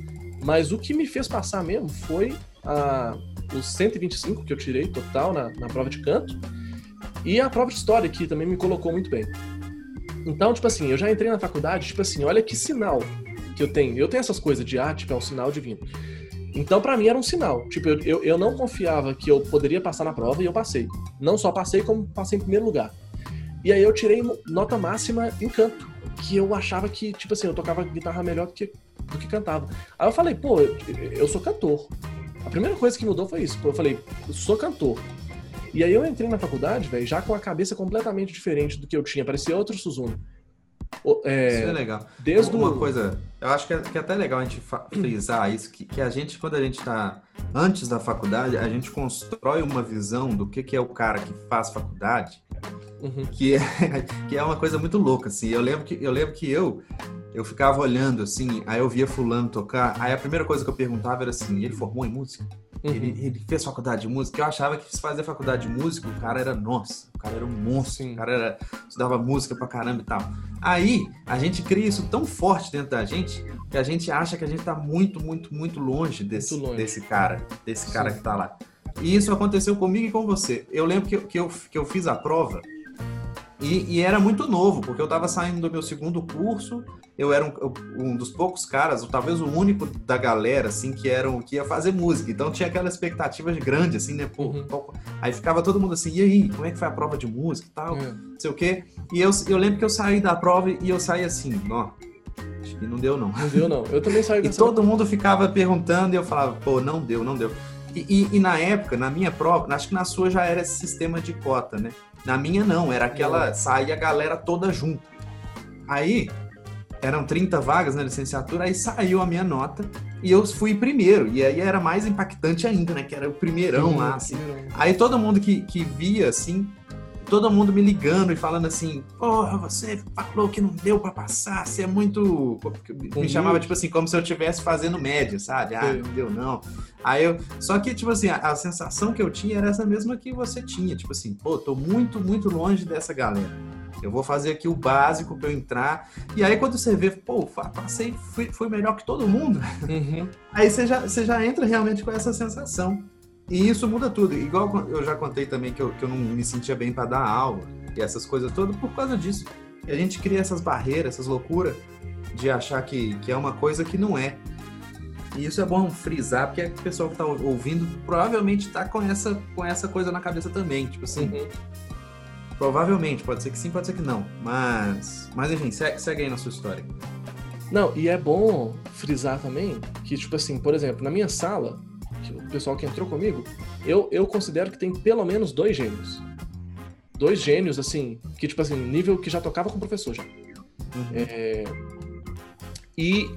Mas o que me fez passar mesmo foi a, os 125 que eu tirei total na, na prova de canto. E a prova de história, que também me colocou muito bem. Então, tipo assim, eu já entrei na faculdade, tipo assim, olha que sinal que eu tenho. Eu tenho essas coisas de arte, que é um sinal divino. Então, para mim, era um sinal. Tipo, eu, eu, eu, não confiava que eu poderia passar na prova e eu passei. Não só passei, como passei em primeiro lugar. E aí eu tirei nota máxima em canto, que eu achava que, tipo assim, eu tocava guitarra melhor do que, do que cantava. Aí eu falei, pô, eu, eu sou cantor. A primeira coisa que mudou foi isso. Eu falei, eu sou cantor. E aí eu entrei na faculdade, velho, já com a cabeça completamente diferente do que eu tinha. Parecia outro Suzuno. É, isso é legal. Desde uma coisa, eu acho que é, que é até legal a gente frisar isso, que, que, a gente, quando a gente está antes da faculdade, a gente constrói uma visão do que, que é o cara que faz faculdade, uhum. que, é, que é uma coisa muito louca, assim. Eu lembro que eu, lembro que eu, eu ficava olhando, assim, aí eu via fulano tocar, aí a primeira coisa que eu perguntava era assim, ele formou em música? Uhum. Ele, ele, fez faculdade de música. Eu achava que se fazer faculdade de música, o cara era nossa, o cara era um monstro, Sim. o cara era, estudava música pra caramba e tal. Aí a gente cria isso tão forte dentro da gente que a gente acha que a gente tá muito, muito, muito longe desse, muito longe. desse cara, desse Sim. cara que tá lá. E isso aconteceu comigo e com você. Eu lembro que, que, eu, que eu fiz a prova e, e, era muito novo, porque eu estava saindo do meu segundo curso, eu era um, um, dos poucos caras, ou talvez o único da galera, assim, que, eram, que ia fazer música. Então tinha aquela expectativa grande, assim, né? Pô, uhum. Aí ficava todo mundo assim, e aí, como é que foi a prova de música e tal, uhum. não sei o quê. E eu, eu lembro que eu saí da prova e eu saí assim, ó, acho que não deu não. Não deu não, eu também saí E todo mundo ficava perguntando e eu falava, pô, não deu, não deu. E, e, e, na época, na minha prova, acho que na sua já era esse sistema de cota, né? Na minha não, era aquela. saía a galera toda junto. Aí, eram 30 vagas na licenciatura, aí saiu a minha nota e eu fui primeiro. E aí era mais impactante ainda, né? Que era o primeirão Sim, lá, assim. Primeirão. Aí todo mundo que, que via, assim, todo mundo me ligando e falando assim: Porra, você falou que não deu para passar, você é muito. Me chamava, tipo assim, como se eu estivesse fazendo média, sabe? Ah, não deu não. Aí eu. Só que, tipo assim, a, a, sensação que eu tinha era essa mesma que você tinha. Tipo assim, pô, tô muito, muito longe dessa galera. Eu vou fazer aqui o básico para eu entrar. E aí, quando você vê, pô, passei, fui, fui melhor que todo mundo. Uhum. Aí você já, você já entra realmente com essa sensação. E isso muda tudo. Igual eu já contei também que eu, que eu não me sentia bem para dar aula e essas coisas todas por causa disso. E a gente cria essas barreiras, essas loucuras de achar que, que é uma coisa que não é. E isso é bom frisar, porque o pessoal que está ouvindo provavelmente está com essa, com essa coisa na cabeça também. Tipo assim, uhum. provavelmente, pode ser que sim, pode ser que não. Mas, mas enfim, segue, segue aí na sua história. Não, e é bom frisar também que, tipo assim, por exemplo, na minha sala, o pessoal que entrou comigo, eu, eu considero que tem pelo menos dois gênios. Dois gênios, assim, que, tipo assim, nível que já tocava com o professor já. Uhum. É... E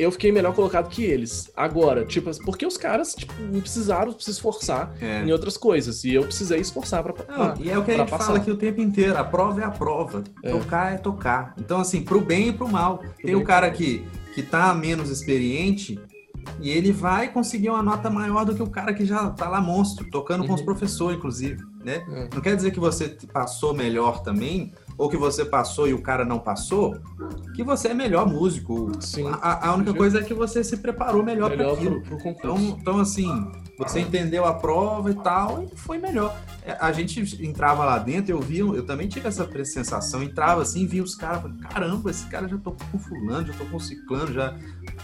eu fiquei melhor colocado que eles. Agora, tipo, porque os caras tipo, precisaram se esforçar é. em outras coisas. E eu precisei esforçar pra, não, E é o que a gente passar. fala aqui o tempo inteiro. A prova é a prova. É. Tocar é tocar. Então, assim, pro bem e pro mal. Pro Tem o cara que, que tá menos experiente e ele vai conseguir uma nota maior do que o cara que já tá lá monstro, tocando uhum. com os uhum. professores, inclusive, né? Uhum. Não quer dizer que você passou melhor também, ou que você passou e o cara não passou, que você é melhor músico. Sim. A, a única coisa é que você se preparou melhor, melhor para aquilo. Pro, pro então, então, assim, você entendeu a prova e tal, e foi melhor. É, a gente entrava lá dentro, eu via, eu também tive essa sensação, entrava assim, via os caras, caramba, esse cara já tocou com fulano, já tocou com ciclano, já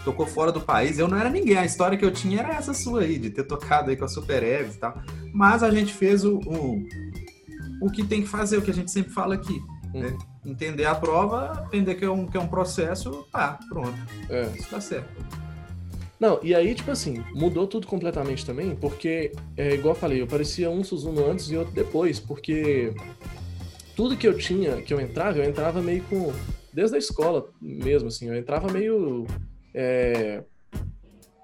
tocou fora do país. Eu não era ninguém, a história que eu tinha era essa sua aí, de ter tocado aí com a Super Eves e tal. Mas a gente fez o, o, o que tem que fazer, o que a gente sempre fala aqui né? Uhum. Entender a prova, entender que é um, que é um processo, tá, pronto. É. Isso tá certo. Não, e aí, tipo assim, mudou tudo completamente também, porque, é, igual eu falei, eu parecia um Suzuno antes e outro depois, porque tudo que eu tinha, que eu entrava, eu entrava meio com. Desde a escola mesmo, assim, eu entrava meio. É,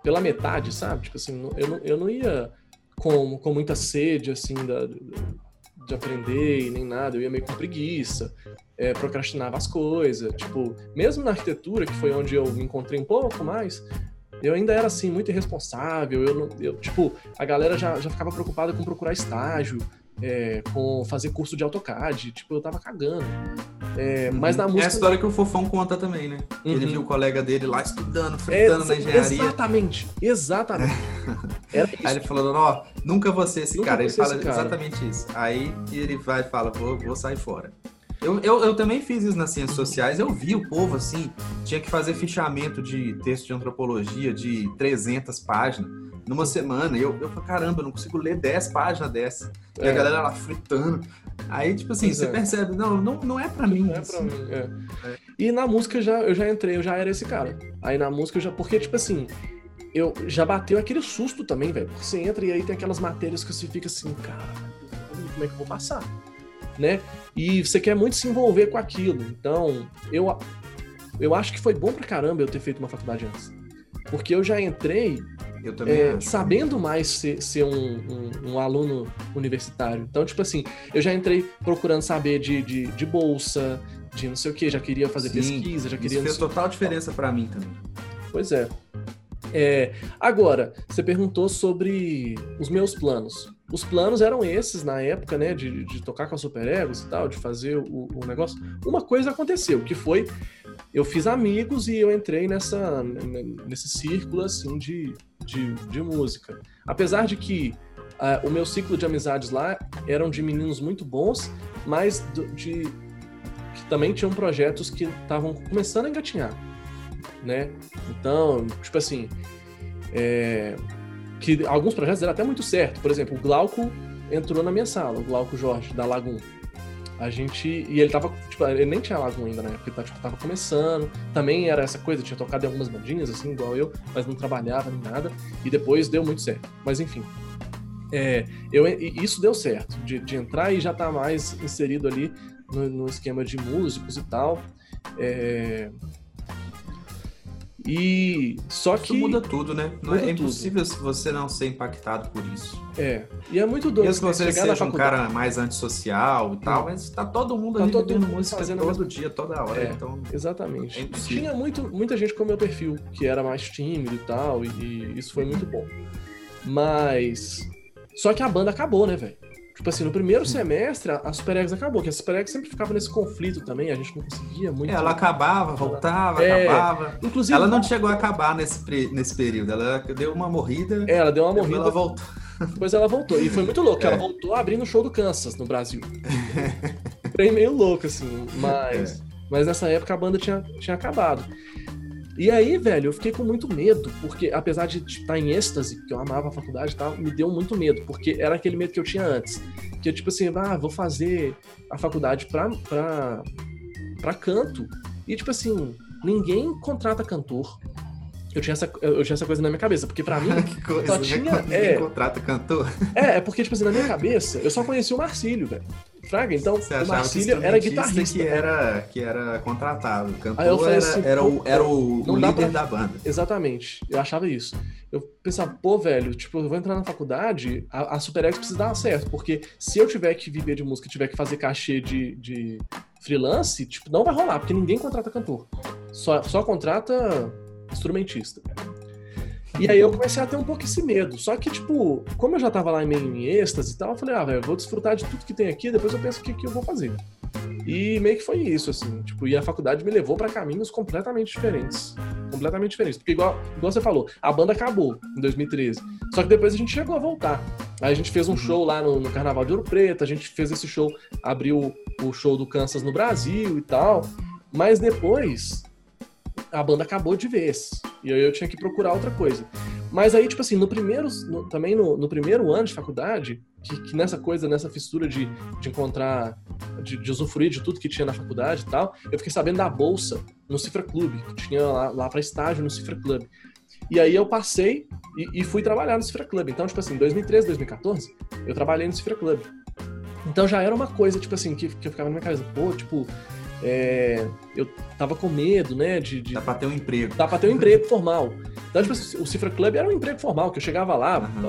pela metade, sabe? Tipo assim, eu não, eu não ia com, com muita sede, assim, da, de aprender e nem nada, eu ia meio com preguiça, é, procrastinava as coisas. Tipo, mesmo na arquitetura, que foi onde eu me encontrei um pouco mais, eu ainda era assim, muito irresponsável. Eu, eu tipo, a galera já, já ficava preocupada com procurar estágio, é, com fazer curso de AutoCAD. Tipo, eu tava cagando. É, uhum. Mas na música. É a história que o Fofão conta também, né? Uhum. Ele viu o colega dele lá estudando, fritando na engenharia. Exatamente, exatamente. Era isso. Aí ele falou, ó, nunca vou ser esse nunca cara. Ele fala exatamente isso. Aí ele vai e fala, vou, vou sair fora. Eu, eu, eu, também fiz isso nas ciências sociais. Eu vi o povo assim, tinha que fazer fichamento de texto de antropologia de 300 páginas numa semana. E eu, eu falei, caramba, eu não consigo ler 10 páginas dessa. E a é. galera lá fritando. Aí, tipo assim, pois você é. percebe, não, não, não é pra mim. Não é pra mim, é. é. E na música já, eu já entrei, eu já era esse cara. Aí na música eu já. Porque, tipo assim, eu já bateu aquele susto também, velho. Porque você entra e aí tem aquelas matérias que você fica assim, cara, como é que eu vou passar? Né? E você quer muito se envolver com aquilo. Então, eu, eu acho que foi bom pra caramba eu ter feito uma faculdade antes. Porque eu já entrei eu também é, sabendo mais ser, ser um, um, um, aluno universitário. Então, tipo assim, eu já entrei procurando saber de, de, de bolsa, de não sei o que, já queria fazer Sim, pesquisa, já queria. Isso fez total diferença para mim também. Pois é. É. Agora, você perguntou sobre os meus planos. Os planos eram esses na época, né? De, de tocar com a Super Egos e tal, de fazer o, o negócio. Uma coisa aconteceu, que foi eu fiz amigos e eu entrei nessa, nesse círculo assim de, de, de música. Apesar de que uh, o meu ciclo de amizades lá eram de meninos muito bons, mas de que também tinham projetos que estavam começando a engatinhar, né? Então, tipo assim, é, que alguns projetos deram até muito certo. Por exemplo, o Glauco entrou na minha sala, o Glauco Jorge, da Lagoon a gente. E ele tava. Tipo, ele nem tinha Lagoon ainda na época, ele tava, tipo, tava começando. Também era essa coisa, tinha tocado em algumas bandinhas, assim, igual eu, mas não trabalhava nem nada. E depois deu muito certo. Mas enfim. É, eu, isso deu certo, de, de entrar e já estar tá mais inserido ali no, no, esquema de músicos e tal. É, e só que. Isso muda tudo, né? Não é, impossível tudo. você não ser impactado por isso. É. E é muito doido. Mesmo que você seja um cara mais antissocial e tal, hum. mas tá todo mundo tá ali todo mundo música fazendo todo dia, toda hora. É, então, exatamente. É Tinha muito, muita gente com o meu perfil, que era mais tímido e tal, e, e isso foi muito bom. Mas. Só que a banda acabou, né, velho? Tipo assim, no primeiro semestre, a Super Eggs acabou, que a Super Eggs sempre ficava nesse conflito também, a gente não conseguia muito. É, ela acabava, voltava, é, acabava. Inclusive, ela não chegou a acabar nesse, nesse período, ela deu uma morrida. É, ela deu uma morrida. Ela voltou. Depois ela voltou. E foi muito louco, é. ela voltou abrindo o show do Kansas no Brasil. foi meio louco, assim, mas. É. Mas nessa época a banda tinha, tinha acabado. E aí, velho, eu fiquei com muito medo, porque apesar de estar em êxtase, porque eu amava a faculdade e tal, me deu muito medo, porque era aquele medo que eu tinha antes. Que eu, tipo assim, ah, vou fazer a faculdade pra, pra, pra canto. E, tipo assim, ninguém contrata cantor. Eu tinha, essa, eu tinha essa coisa na minha cabeça, porque pra mim que coisa, só né? tinha. Né? É, contrata cantor. É, é porque, tipo assim, na minha cabeça, eu só conhecia o Marcílio, velho. Fraga, então o Marcílio era guitarrista. Que era, que era contratado. Cantor era, assim, era, o, era o, o líder pra... da banda. Exatamente. Eu achava isso. Eu pensava, pô, velho, tipo, eu vou entrar na faculdade, a, a SuperX precisa dar certo, porque se eu tiver que viver de música, tiver que fazer cachê de, de freelance, tipo, não vai rolar, porque ninguém contrata cantor. Só, só contrata instrumentista. E aí eu comecei a ter um pouco esse medo. Só que, tipo, como eu já tava lá meio em êxtase e tal, eu falei, ah, velho, vou desfrutar de tudo que tem aqui, depois eu penso o que, que eu vou fazer. E meio que foi isso, assim, tipo, e a faculdade me levou para caminhos completamente diferentes. Completamente diferentes. Porque, igual, igual você falou, a banda acabou em 2013. Só que depois a gente chegou a voltar. Aí a gente fez um uhum. show lá no, no Carnaval de Ouro Preto, a gente fez esse show, abriu o show do Kansas no Brasil e tal. Mas depois a banda acabou de vez. E aí eu tinha que procurar outra coisa. Mas aí, tipo assim, no primeiro, no, também no, no, primeiro ano de faculdade, que, que, nessa coisa, nessa fissura de, de encontrar, de, de, usufruir de tudo que tinha na faculdade e tal, eu fiquei sabendo da bolsa no Cifra Club, que tinha lá, lá para estágio no Cifra Club. E aí eu passei e, e, fui trabalhar no Cifra Club. Então, tipo assim, 2013, 2014, eu trabalhei no Cifra Club. Então já era uma coisa, tipo assim, que, que eu ficava na minha cabeça, pô, tipo, é, eu tava com medo, né, de, de... Dá pra ter um emprego. Dá pra ter um emprego formal. Então, tipo assim, o Cifra Club era um emprego formal, que eu chegava lá, uhum.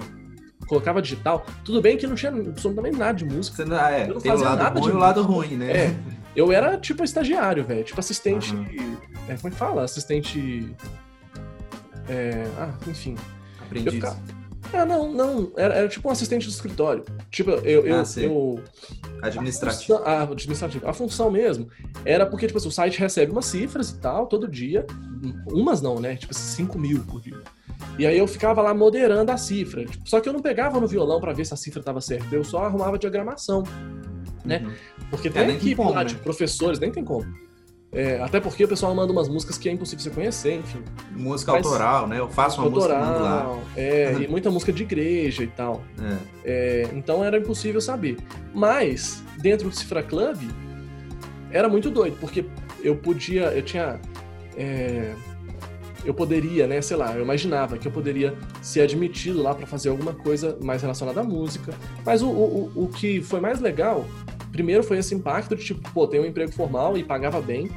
colocava digital. Tudo bem que não tinha absolutamente nada de música. Você não, é, eu não fazia nada bom de e o lado ruim, né? É, eu era, tipo, estagiário, velho. Tipo, assistente... Uhum. É, como é que fala? Assistente... É, ah, enfim. Aprendiz. Ficava... Ah, não, não. Era, era, tipo um assistente do escritório. Tipo, eu. eu, ah, eu administrativo. A, a, administrativo. A função mesmo era porque, tipo assim, o site recebe umas cifras e tal, todo dia. Umas não, né? Tipo, 5 mil por dia. E aí eu ficava lá moderando a cifra. Tipo, só que eu não pegava no violão para ver se a cifra estava certa. Eu só arrumava diagramação. Né? Uhum. Porque é, tem é, equipe lá, né? de professores, nem tem como. É, até porque o pessoal manda umas músicas que é impossível você conhecer, enfim. Música Mas, autoral, né? Eu faço uma autoral, música lá. É, e muita música de igreja e tal. É. É, então era impossível saber. Mas, dentro do Cifra Club, era muito doido, porque eu podia, eu tinha. É, eu poderia, né, sei lá, eu imaginava que eu poderia ser admitido lá para fazer alguma coisa mais relacionada à música. Mas o, o, o que foi mais legal primeiro foi esse impacto de tipo, pô, tem um emprego formal e pagava bem,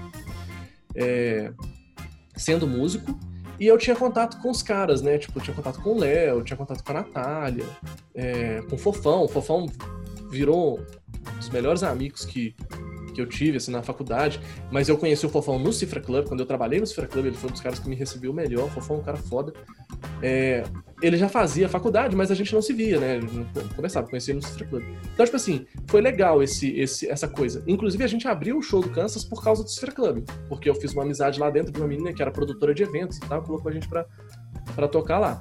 é, sendo músico. E eu tinha contato com os caras, né? Tipo, eu tinha contato com o Léo, tinha contato com a Natália, é, com o Fofão. O Fofão virou um dos melhores amigos que, que eu tive, assim, na faculdade. Mas eu conheci o Fofão no Cifra Club, quando eu trabalhei no Cifra Club, ele foi um dos caras que me recebeu melhor. O Fofão é um cara foda. É, ele já fazia faculdade, mas a gente não se via, né? Não conversava, conhecia no Cifra Club. Então, tipo assim, foi legal esse, esse, essa coisa. Inclusive, a gente abriu o show do Kansas por causa do Cifra Club, porque eu fiz uma amizade lá dentro de uma menina que era produtora de eventos e tal, colocou a gente pra, pra tocar lá.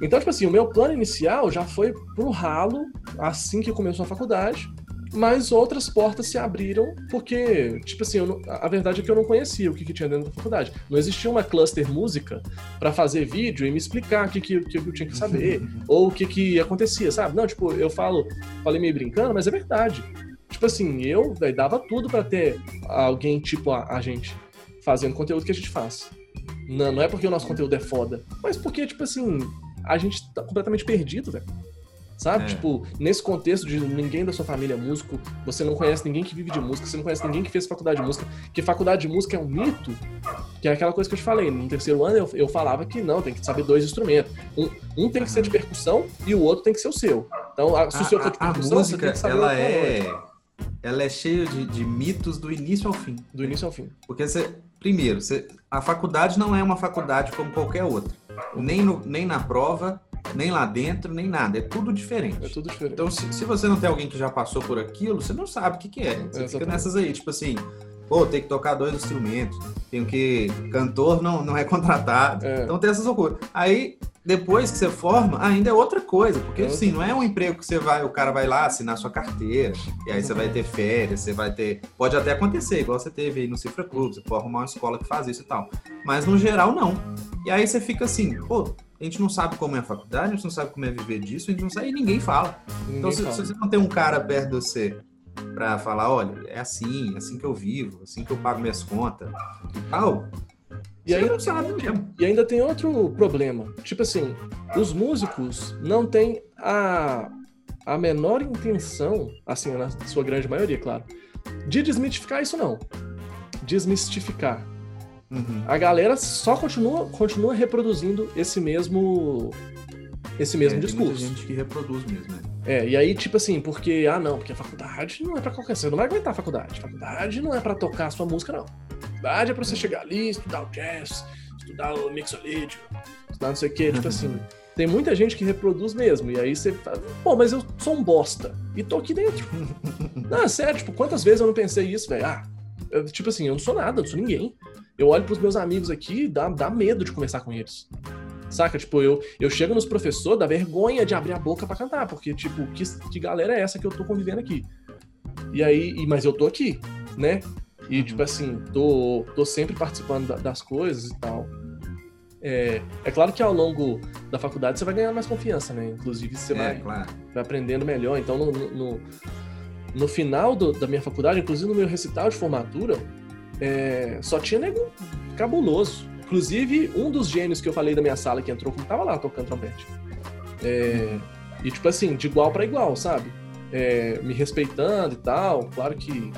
Então, tipo assim, o meu plano inicial já foi pro ralo assim que começou a faculdade mas outras portas se abriram porque, tipo assim, não, a verdade é que eu não conhecia o que, que, tinha dentro da faculdade. Não existia uma cluster música para fazer vídeo e me explicar o que, que, que eu tinha que saber ou o que, que acontecia, sabe? Não, tipo, eu falo, falei meio brincando, mas é verdade. Tipo assim, eu véio, dava tudo para ter alguém tipo a, a, gente fazendo conteúdo que a gente faz. Não, não é porque o nosso conteúdo é foda, mas porque, tipo assim, a gente tá completamente perdido, velho sabe? É. Tipo, nesse contexto de ninguém da sua família é músico, você não conhece ninguém que vive de música, você não conhece ninguém que fez faculdade de música, que faculdade de música é um mito, que é aquela coisa que eu te falei. No terceiro ano eu, eu falava que não, tem que saber dois instrumentos. Um, um tem que ser de percussão e o outro tem que ser o seu. Então, a, se o seu for de percussão, a música, você tem que saber ela é... Ela é cheia de, de mitos do início ao fim. Do início ao fim. Porque você, primeiro, você, a faculdade não é uma faculdade como qualquer outra. Nem, no, nem na prova, nem lá dentro, nem nada. É tudo diferente. É tudo diferente. Então, se, se você não tem alguém que já passou por aquilo, você não sabe o que, que é. Você é, fica nessas aí, tipo assim, pô, tem que tocar dois instrumentos, tem que. Cantor não, não é contratado. É. Então tem essas loucuras. Aí, depois que você forma, ainda é outra coisa. Porque, é assim, não é um emprego que você vai, o cara vai lá assinar sua carteira, e aí você vai ter férias, você vai ter. Pode até acontecer, igual você teve aí no Cifra Club, você pode arrumar uma escola que faz isso e tal. Mas no geral, não. E aí você fica assim, pô, a gente não sabe como é a faculdade, a gente não sabe como é viver disso, a gente não sabe e ninguém fala. Ninguém então, se, fala. se, você não tem um cara perto de você para falar, olha, é assim, é assim que eu vivo, assim que eu pago minhas contas e tal. E aí, não sabe mesmo. E ainda tem outro problema. Tipo assim, os músicos não têm a, a menor intenção, assim, na sua grande maioria, claro, de desmitificar isso não. Desmistificar. Uhum. A galera só continua, continua reproduzindo esse mesmo esse mesmo é, discurso. Tem gente que reproduz mesmo, né? É, e aí, tipo assim, porque, ah, não, porque a faculdade não é pra qualquer Você não vai aguentar a faculdade. A faculdade não é pra tocar a sua música, não. A faculdade é pra você chegar ali, estudar o jazz, estudar o mixolídio, estudar não sei o quê. Tipo assim, tem muita gente que reproduz mesmo. E aí você fala, pô, mas eu sou um bosta. E tô aqui dentro. não, sério, tipo, quantas vezes eu não pensei isso, velho? Ah, eu, tipo assim, eu não sou nada, eu não sou ninguém. Eu olho pros meus amigos aqui dá, dá medo de conversar com eles. Saca? Tipo, eu, eu chego nos professores, dá vergonha de abrir a boca para cantar, porque, tipo, que, que galera é essa que eu tô convivendo aqui? E aí, e, mas eu tô aqui, né? E, uhum. tipo assim, tô, tô sempre participando da, das coisas e tal. É, é claro que ao longo da faculdade você vai ganhando mais confiança, né? Inclusive, você é, vai, claro. vai aprendendo melhor. Então, no, no, no final do, da minha faculdade, inclusive no meu recital de formatura, é, só tinha nego cabuloso. Inclusive, um dos gênios que eu falei da minha sala que entrou, tava lá tocando trompete. É, e, tipo assim, de igual para igual, sabe? É, me respeitando e tal. Claro que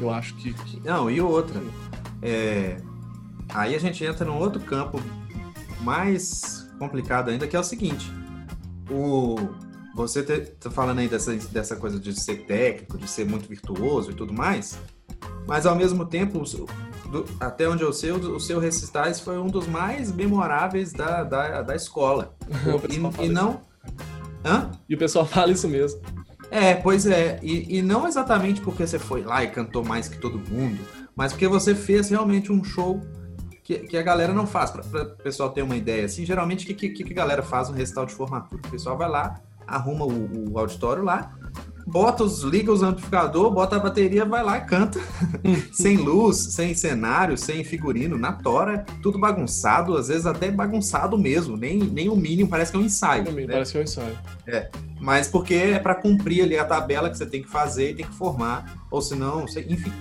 eu acho que. que... Não, e outra. É, aí a gente entra num outro campo mais complicado ainda, que é o seguinte. O, você tá falando aí dessa, dessa coisa de ser técnico, de ser muito virtuoso e tudo mais, mas ao mesmo tempo, do, até onde eu sei, o, o seu recitais foi um dos mais memoráveis da, da, da escola. e, e não. Hã? E o pessoal fala isso mesmo. É, pois é. E, e não exatamente porque você foi lá e cantou mais que todo mundo, mas porque você fez realmente um show que, que a galera não faz. Para o pessoal ter uma ideia, assim, geralmente o que, que, que a galera faz no recital de formatura? O pessoal vai lá, arruma o, o auditório lá, bota os, liga os amplificador, bota a bateria, vai lá e canta. sem luz, sem cenário, sem figurino, na tora, tudo bagunçado, às vezes até bagunçado mesmo, nem, nem o mínimo, parece que é um ensaio. né? Parece que é um ensaio. É, mas porque é para cumprir ali a tabela que você tem que fazer e tem que formar, ou senão, você, enfim.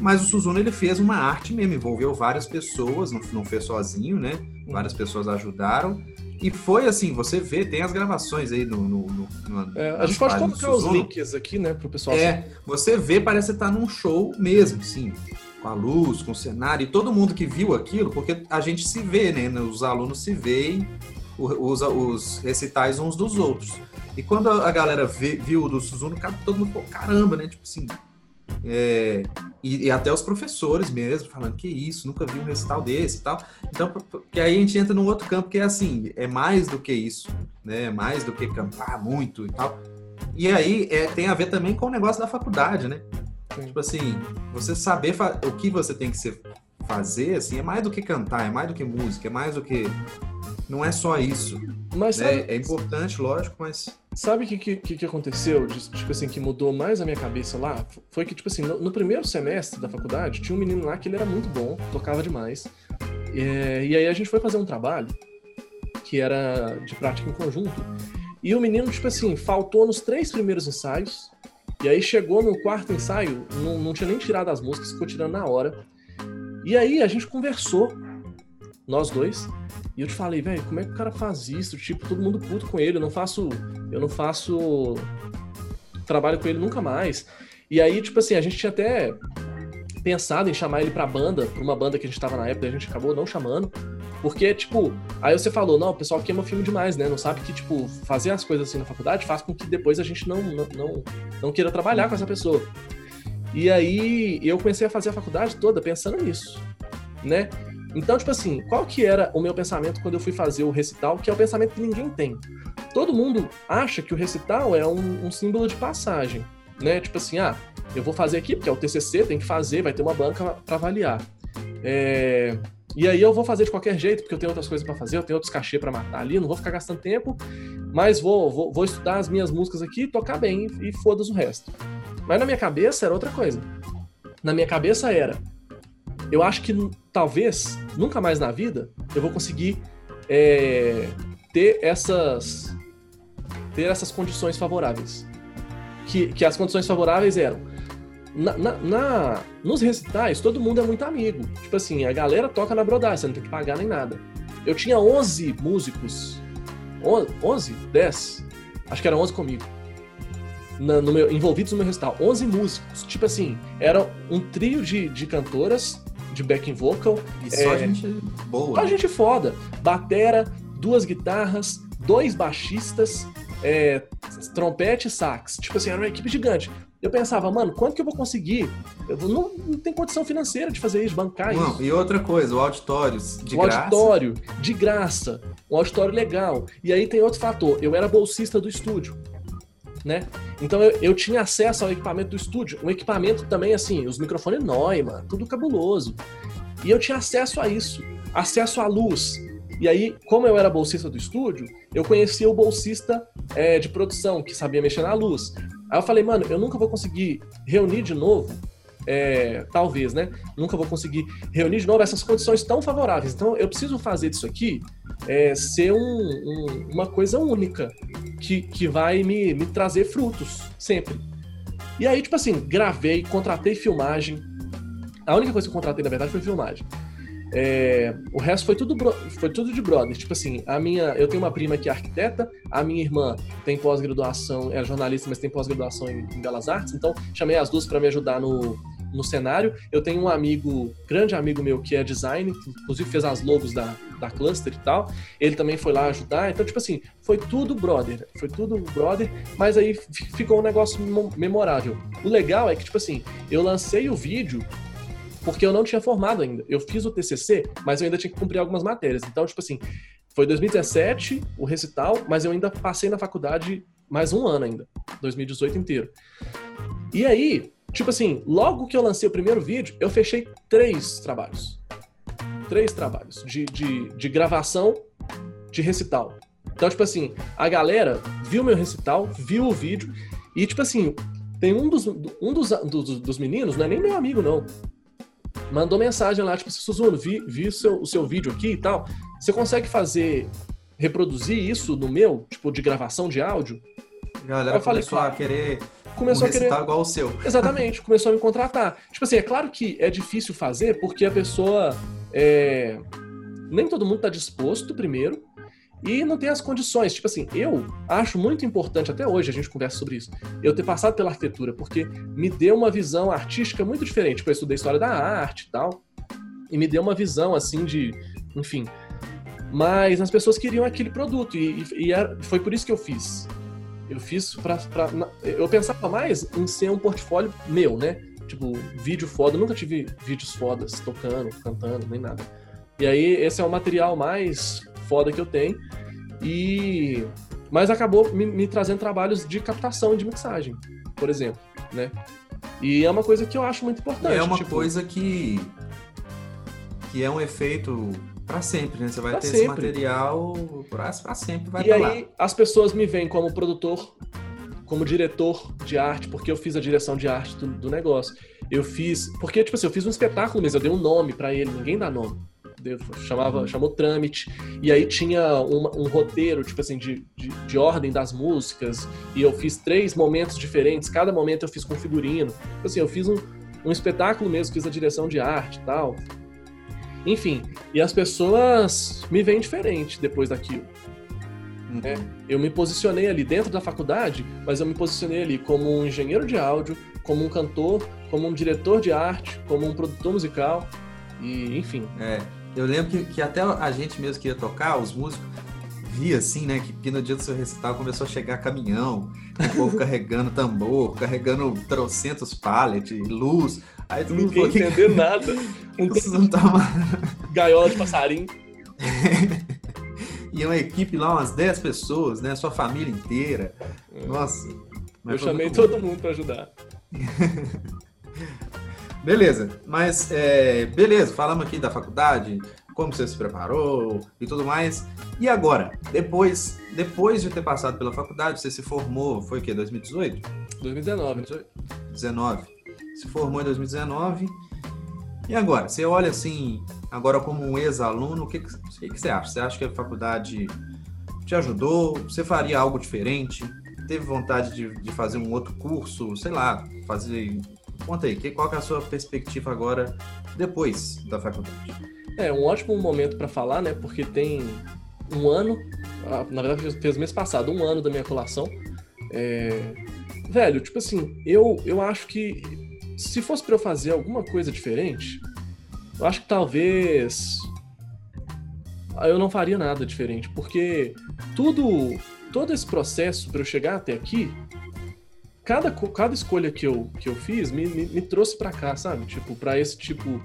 Mas o Suzuno ele fez uma arte mesmo, envolveu várias pessoas, não, não fez sozinho, né? Várias pessoas ajudaram. E foi assim, você vê, tem as gravações aí no. no, no, no é, a gente pode colocar os links aqui, né, pro pessoal. É, você vê, parece estar num show mesmo, sim. Com a luz, com o cenário, e todo mundo que viu aquilo, porque a gente se vê, né? Os alunos se veem os, os recitais uns dos outros. E quando a galera vê, viu o do Suzuno, todo mundo falou, caramba, né? Tipo assim, é, e, e, até os professores mesmo, falando que isso, nunca vi um recital desse e tal. Então, que aí a gente entra num outro campo que é assim, é mais do que isso, né? É mais do que cantar muito e tal. E aí é, tem a ver também com o negócio da faculdade, né? Tipo assim, você saber o que você tem que ser, fazer, assim, é mais do que cantar, é mais do que música, é mais do que. Não é só isso. Mas né? sabe... É importante, lógico, mas. Sabe o que, que, que aconteceu, tipo assim, que mudou mais a minha cabeça lá? Foi que, tipo assim, no, no primeiro semestre da faculdade, tinha um menino lá que ele era muito bom, tocava demais. É, e aí a gente foi fazer um trabalho que era de prática em conjunto. E o menino, tipo assim, faltou nos três primeiros ensaios. E aí chegou no quarto ensaio, não, não tinha nem tirado as músicas, ficou tirando na hora. E aí a gente conversou, nós dois, e eu te falei, velho, como é que o cara faz isso? Tipo, todo mundo puto com ele, eu não faço. Eu não faço trabalho com ele nunca mais. E aí, tipo assim, a gente tinha até pensado em chamar ele pra banda, pra uma banda que a gente tava na época, a gente acabou não chamando. Porque, tipo, aí você falou, não, o pessoal queima filme demais, né? Não sabe que, tipo, fazer as coisas assim na faculdade faz com que depois a gente não, não, não, não queira trabalhar com essa pessoa. E aí eu comecei a fazer a faculdade toda pensando nisso, né? Então, tipo assim, qual que era o meu pensamento quando eu fui fazer o recital, que é o pensamento que ninguém tem. Todo mundo acha que o recital é um, um símbolo de passagem, né? Tipo assim, ah, eu vou fazer aqui porque é o TCC, tem que fazer, vai ter uma banca para avaliar. É... E aí eu vou fazer de qualquer jeito, porque eu tenho outras coisas para fazer, eu tenho outros cachê para matar ali, não vou ficar gastando tempo, mas vou, vou, vou estudar as minhas músicas aqui, tocar bem e foda-se o resto. Mas na minha cabeça era outra coisa. Na minha cabeça era, eu acho que talvez nunca mais na vida eu vou conseguir é, ter essas ter essas condições favoráveis. Que, que as condições favoráveis eram na, na, na, nos recitais, todo mundo é muito amigo. Tipo assim, a galera toca na brodagem, você não tem que pagar nem nada. Eu tinha 11 músicos. 11? 10? Acho que era 11 comigo na, no meu, envolvidos no meu recital. 11 músicos. Tipo assim, era um trio de, de cantoras de backing vocal. E só é, gente boa. Só gente foda. Batera, duas guitarras, dois baixistas, é, trompete e sax. Tipo assim, era uma equipe gigante. Eu pensava, mano, quanto que eu vou conseguir? Eu não, não tenho condição financeira de fazer isso, bancar não, isso. E outra coisa, o auditório de o graça. auditório, de graça. Um auditório legal. E aí tem outro fator, eu era bolsista do estúdio né? Então eu, eu tinha acesso ao equipamento do estúdio, um equipamento também assim, os microfones Neumann, tudo cabuloso. E eu tinha acesso a isso, acesso à luz. E aí, como eu era bolsista do estúdio, eu conhecia o bolsista é, de produção, que sabia mexer na luz. Aí eu falei, mano, eu nunca vou conseguir reunir de novo é, talvez, né? Nunca vou conseguir reunir de novo essas condições tão favoráveis. Então, eu preciso fazer disso aqui é, ser um, um, uma coisa única que, que vai me, me trazer frutos sempre. E aí, tipo assim, gravei, contratei filmagem. A única coisa que eu contratei, na verdade, foi filmagem. É, o resto foi tudo, foi tudo de brother. Tipo assim, a minha, eu tenho uma prima que é arquiteta, a minha irmã tem pós-graduação, é jornalista, mas tem pós-graduação em, em, Belas Artes, então chamei as duas para me ajudar no, no cenário. Eu tenho um amigo, grande amigo meu, que é design, que inclusive fez as logos da, da Cluster e tal. Ele também foi lá ajudar. Então, tipo assim, foi tudo brother. Foi tudo brother, mas aí ficou um negócio memorável. O legal é que, tipo assim, eu lancei o vídeo porque eu não tinha formado ainda. Eu fiz o TCC, mas eu ainda tinha que cumprir algumas matérias. Então, tipo assim, foi 2017 o recital, mas eu ainda passei na faculdade mais um ano ainda, 2018 inteiro. E aí, tipo assim, logo que eu lancei o primeiro vídeo, eu fechei três trabalhos. Três trabalhos de, de, de gravação de recital. Então, tipo assim, a galera viu meu recital, viu o vídeo, e, tipo assim, tem um dos, um dos, dos, dos meninos, não é nem meu amigo, não mandou mensagem lá, tipo, Suzuno, vi, vi o, seu, o seu vídeo aqui e tal. Você consegue fazer, reproduzir isso no meu, tipo, de gravação de áudio? Galera eu falei, começou a querer começou um a querer igual o seu. Exatamente, começou a me contratar. Tipo assim, é claro que é difícil fazer porque a pessoa é... nem todo mundo está disposto primeiro e não tem as condições. Tipo assim, eu acho muito importante, até hoje a gente conversa sobre isso, eu ter passado pela arquitetura, porque me deu uma visão artística muito diferente. Tipo, eu estudei história da arte e tal, e me deu uma visão, assim, de. Enfim. Mas as pessoas queriam aquele produto, e, e, e foi por isso que eu fiz. Eu fiz pra, pra, Eu pensava mais em ser um portfólio meu, né? Tipo, vídeo foda. Eu nunca tive vídeos fodas tocando, cantando, nem nada. E aí, esse é o material mais foda que eu tenho. E mas acabou me, me, trazendo trabalhos de captação e de mixagem, por exemplo, né? E é uma coisa que eu acho muito importante. E é uma tipo... coisa que que é um efeito para sempre, né? Você vai ter sempre. esse material para sempre, vai E aí lá. as pessoas me veem como produtor, como diretor de arte, porque eu fiz a direção de arte do, do negócio. Eu fiz, porque tipo assim, eu fiz um espetáculo mesmo, eu dei um nome para ele, ninguém dá nome chamava, chamou trâmite, e aí tinha um, um roteiro, tipo assim, de, de, de, ordem das músicas, e eu fiz três momentos diferentes, cada momento eu fiz com figurino. Tipo assim, eu fiz um, um espetáculo mesmo, fiz a direção de arte e tal. Enfim, e as pessoas me veem diferente depois daquilo. Uhum. Né? Eu me posicionei ali dentro da faculdade, mas eu me posicionei ali como um engenheiro de áudio, como um cantor, como um diretor de arte, como um produtor musical, e enfim. É. Eu lembro que, que até a gente mesmo que ia tocar, os músicos, via assim, né? Que, que no dia do seu recital começou a chegar caminhão, o povo carregando tambor, carregando trocentos pallets, luz. Aí tu não entender nada. Não tá uma... Gaiola de passarinho. e uma equipe lá, umas 10 pessoas, né? Sua família inteira. É. Nossa. Eu chamei todo mundo para ajudar. Beleza, mas é, beleza, falamos aqui da faculdade, como você se preparou e tudo mais. E agora, depois, depois de ter passado pela faculdade, você se formou, foi o quê? 2018? 2019. 2019. Se formou em 2019. E agora, você olha assim, agora como um ex-aluno, o que, que, que você acha? Você acha que a faculdade te ajudou? Você faria algo diferente? Teve vontade de, de fazer um outro curso? Sei lá, fazer Conta aí, qual é a sua perspectiva agora, depois da faculdade? É, um ótimo momento para falar, né? Porque tem um ano, na verdade fez mês passado, um ano da minha colação. É... Velho, tipo assim, eu, eu acho que se fosse para eu fazer alguma coisa diferente, eu acho que talvez eu não faria nada diferente, porque tudo, todo esse processo para eu chegar até aqui cada, cada escolha que eu, que eu fiz me, me, me trouxe para cá, sabe? Tipo, para esse tipo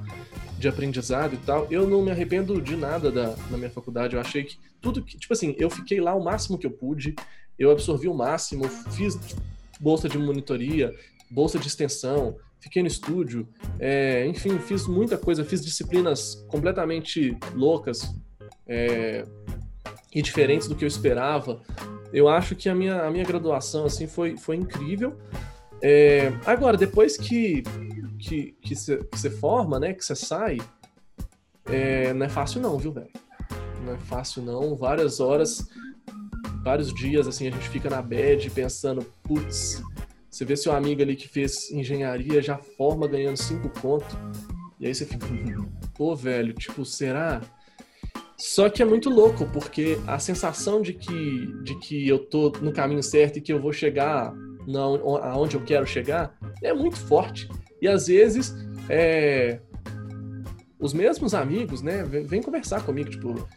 de aprendizado e tal. Eu não me arrependo de nada da, minha faculdade. Eu achei que tudo que, tipo assim, eu fiquei lá o máximo que eu pude, eu absorvi o máximo, fiz bolsa de monitoria, bolsa de extensão, fiquei no estúdio, é, enfim, fiz muita coisa, fiz disciplinas completamente loucas é, e diferentes do que eu esperava eu acho que a minha, a minha graduação assim foi, foi incrível. É, agora, depois que que você forma, né, que você sai, é, não é fácil não, viu, velho? Não é fácil não. Várias horas, vários dias, assim, a gente fica na bed pensando, putz, você vê seu amigo ali que fez engenharia, já forma ganhando cinco conto. E aí você fica, pô, velho, tipo, será? Só que é muito louco, porque a sensação de que, de que eu tô no caminho certo e que eu vou chegar na, aonde eu quero chegar é muito forte. E às vezes, é, os mesmos amigos, né, vêm conversar comigo. Tipo,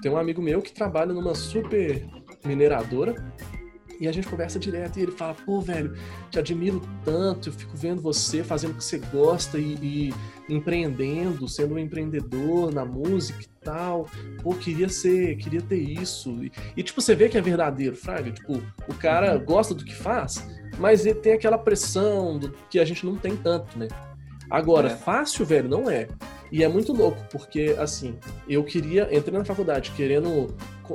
tem um amigo meu que trabalha numa super mineradora e a gente conversa direto e ele fala: pô, velho, te admiro tanto, eu fico vendo você fazendo o que você gosta e, e empreendendo, sendo um empreendedor na música e tal. Pô, queria ser, queria ter isso. E, e tipo, você vê que é verdadeiro, Fraga. Tipo, o cara uhum. gosta do que faz, mas ele tem aquela pressão do, que a gente não tem tanto, né? Agora, é. fácil, velho, não é. E é muito louco, porque, assim, eu queria, entrei na faculdade querendo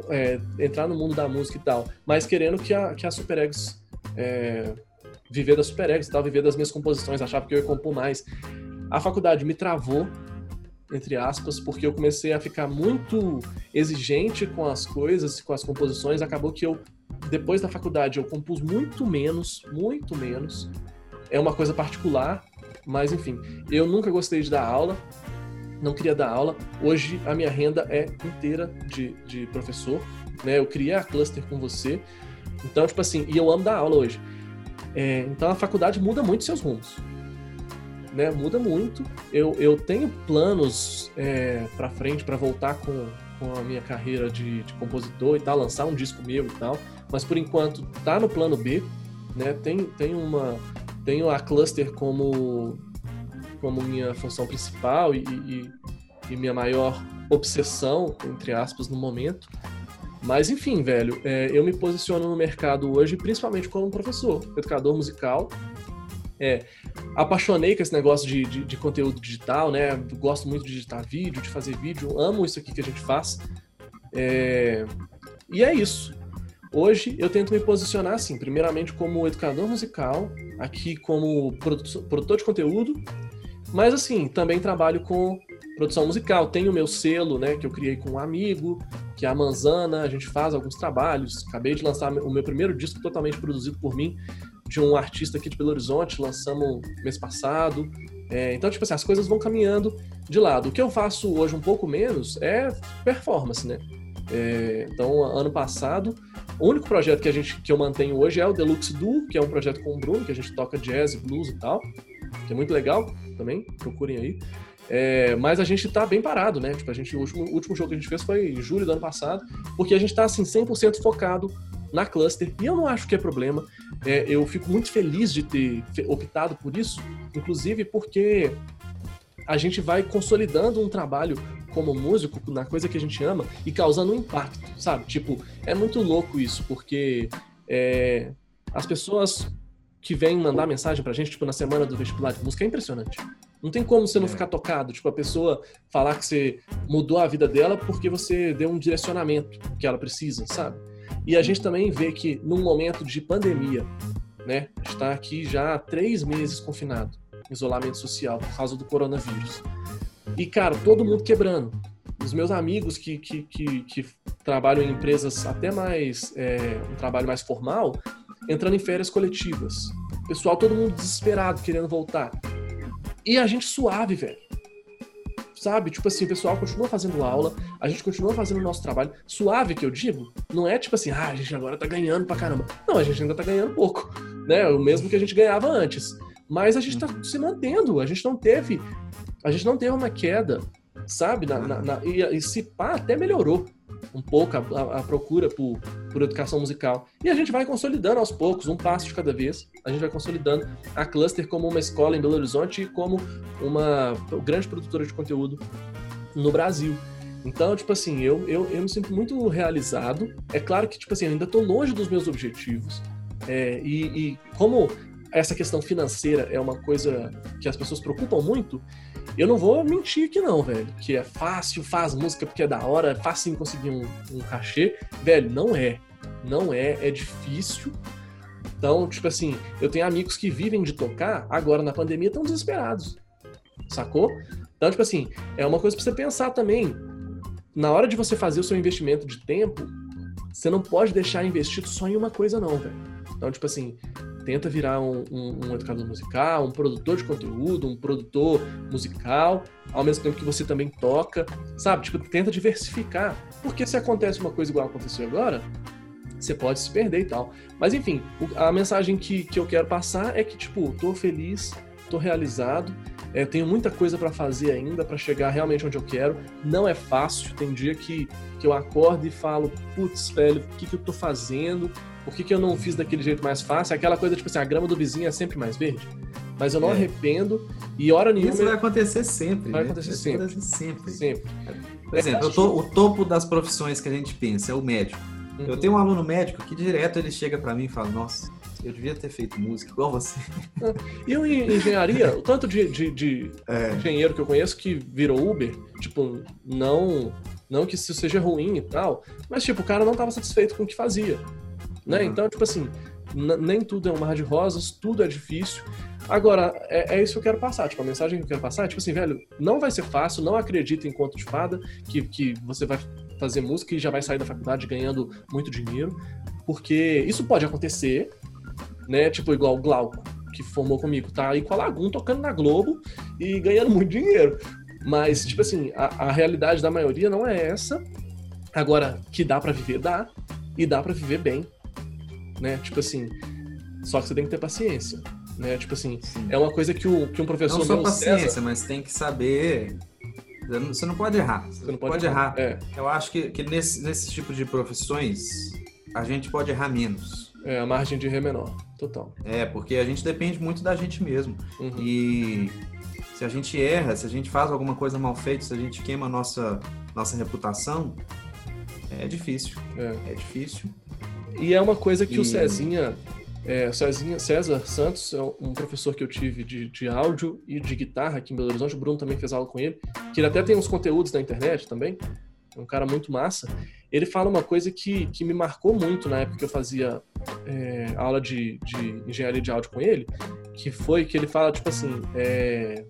é, entrar no mundo da música e tal, mas querendo que a, que a Super Eggs, é, viver da Super Eggs e tal, viver das minhas composições, achava que eu ia compor mais. A faculdade me travou, entre aspas, porque eu comecei a ficar muito exigente com as coisas, com as composições, acabou que eu, depois da faculdade, eu compus muito menos, muito menos. É uma coisa particular, mas enfim, eu nunca gostei de dar aula, não queria dar aula. Hoje a minha renda é inteira de, de professor, né? Eu criei a cluster com você. Então, tipo assim, e eu amo dar aula hoje. É, então a faculdade muda muito seus rumos. Né? Muda muito. Eu, eu tenho planos é, para frente para voltar com, com a minha carreira de, de compositor e tal, lançar um disco meu e tal. Mas por enquanto tá no plano B, né? Tem, tem uma tenho a cluster como como minha função principal e, e, e minha maior obsessão, entre aspas, no momento. Mas enfim, velho, é, eu me posiciono no mercado hoje principalmente como professor, educador musical. É, apaixonei com esse negócio de, de, de, conteúdo digital, né? Gosto muito de editar vídeo, de fazer vídeo, amo isso aqui que a gente faz. É, e é isso. Hoje eu tento me posicionar assim, primeiramente como educador musical, aqui como produtor de conteúdo mas assim, também trabalho com produção musical. Tenho o meu selo, né, que eu criei com um amigo, que é a Manzana. A gente faz alguns trabalhos. Acabei de lançar o meu primeiro disco totalmente produzido por mim, de um artista aqui de Belo Horizonte. Lançamos mês passado. É, então, tipo assim, as coisas vão caminhando de lado. O que eu faço hoje um pouco menos é performance, né? É, então, ano passado, o único projeto que a gente que eu mantenho hoje é o Deluxe Duo, que é um projeto com o Bruno, que a gente toca jazz, blues e tal que é muito legal também, procurem aí. É, mas a gente tá bem parado, né? Tipo, a gente, o último, o último jogo que a gente fez foi em julho do ano passado, porque a gente tá, assim, 100% focado na cluster, e eu não acho que é problema. É, eu fico muito feliz de ter optado por isso, inclusive porque a gente vai consolidando um trabalho como músico, na coisa que a gente ama, e causando um impacto, sabe? Tipo, é muito louco isso, porque é, as pessoas que vem mandar mensagem pra gente, tipo, na semana do vestibular de música, é impressionante. Não tem como você não é. ficar tocado, tipo, a pessoa falar que você mudou a vida dela porque você deu um direcionamento que ela precisa, sabe? E a gente também vê que num momento de pandemia, né, está aqui já há três meses confinado, isolamento social por causa do coronavírus. E, cara, todo mundo quebrando. Os meus amigos que, que, que, que trabalham em empresas até mais, é, um trabalho mais formal, entrando em férias coletivas. Pessoal, todo mundo desesperado, querendo voltar. E a gente suave, velho. Sabe? Tipo assim, o pessoal continua fazendo aula, a gente continua fazendo o nosso trabalho. Suave, que eu digo, não é tipo assim, ah, a gente agora tá ganhando pra caramba. Não, a gente ainda tá ganhando pouco, né? O mesmo que a gente ganhava antes. Mas a gente tá se mantendo, a gente não teve. A gente não teve uma queda, sabe? Na, na, na e, e se pá, até melhorou um pouco a, a, a, procura por, por educação musical. E a gente vai consolidando aos poucos, um passo de cada vez. A gente vai consolidando a Cluster como uma escola em Belo Horizonte e como uma grande produtora de conteúdo no Brasil. Então, tipo assim, eu, eu, eu me sinto muito realizado. É claro que, tipo assim, eu ainda estou longe dos meus objetivos. É, e, e como essa questão financeira é uma coisa que as pessoas preocupam muito, eu não vou mentir aqui não, velho. Que é fácil, faz música porque é da hora, é fácil conseguir um, um cachê. Velho, não é. Não é, é difícil. Então, tipo assim, eu tenho amigos que vivem de tocar, agora na pandemia estão desesperados. Sacou? Então, tipo assim, é uma coisa pra você pensar também. Na hora de você fazer o seu investimento de tempo, você não pode deixar investido só em uma coisa, não, velho. Então, tipo assim, tenta virar um, um, um, educador musical, um produtor de conteúdo, um produtor musical, ao mesmo tempo que você também toca, sabe? Tipo, tenta diversificar. Porque se acontece uma coisa igual aconteceu agora, você pode se perder e tal. Mas enfim, a mensagem que, que eu quero passar é que, tipo, tô feliz, tô realizado, é, tenho muita coisa para fazer ainda para chegar realmente onde eu quero. Não é fácil, tem dia que, que eu acordo e falo, putz, velho, o que, que eu tô fazendo? Por que, que eu não fiz daquele jeito mais fácil? Aquela coisa, tipo assim, a grama do vizinho é sempre mais verde. Mas eu não é. arrependo e hora nenhuma... Isso vai acontecer sempre, Vai né? acontecer vai sempre. acontecer sempre. Sempre. Por exemplo, tô, o topo das profissões que a gente pensa é o médico. Uhum. Eu tenho um aluno médico que direto ele chega para mim e fala, nossa, eu devia ter feito música igual você. E eu em engenharia, o tanto de, de, de é. engenheiro que eu conheço que virou Uber, tipo, não... Não que isso seja ruim e tal, mas tipo, o cara não estava satisfeito com o que fazia. Né? Uhum. Então, tipo assim, nem tudo é um mar de rosas, tudo é difícil. Agora, é, é, isso que eu quero passar. Tipo, a mensagem que eu quero passar é, tipo assim, velho, não vai ser fácil, não acredita em conto de fada, que, que você vai fazer música e já vai sair da faculdade ganhando muito dinheiro, porque isso pode acontecer, né? Tipo, igual o Glauco, que formou comigo, tá aí com a Lagoon tocando na Globo e ganhando muito dinheiro. Mas, tipo assim, a, a realidade da maioria não é essa. Agora, que dá para viver, dá. E dá para viver bem né? Tipo assim, só que você tem que ter paciência, né? Tipo assim, Sim. é uma coisa que, o, que um professor... Não só paciência, César... mas tem que saber... Você não pode errar. Você, você não pode, pode errar. errar. É. Eu acho que, que nesse, nesse tipo de profissões, a gente pode errar menos. É, a margem de erro é menor, total. É, porque a gente depende muito da gente mesmo. Uhum. E se a gente erra, se a gente faz alguma coisa mal feita, se a gente queima a nossa, nossa reputação, é difícil. É, é difícil. E é uma coisa que e... o Cezinha, é, Cezinha, César Santos, é um professor que eu tive de, de áudio e de guitarra aqui em Belo Horizonte, o Bruno também fez aula com ele, que ele até tem uns conteúdos na internet também, é um cara muito massa. Ele fala uma coisa que, que me marcou muito na época que eu fazia é, aula de, de engenharia de áudio com ele, que foi que ele fala, tipo assim, é,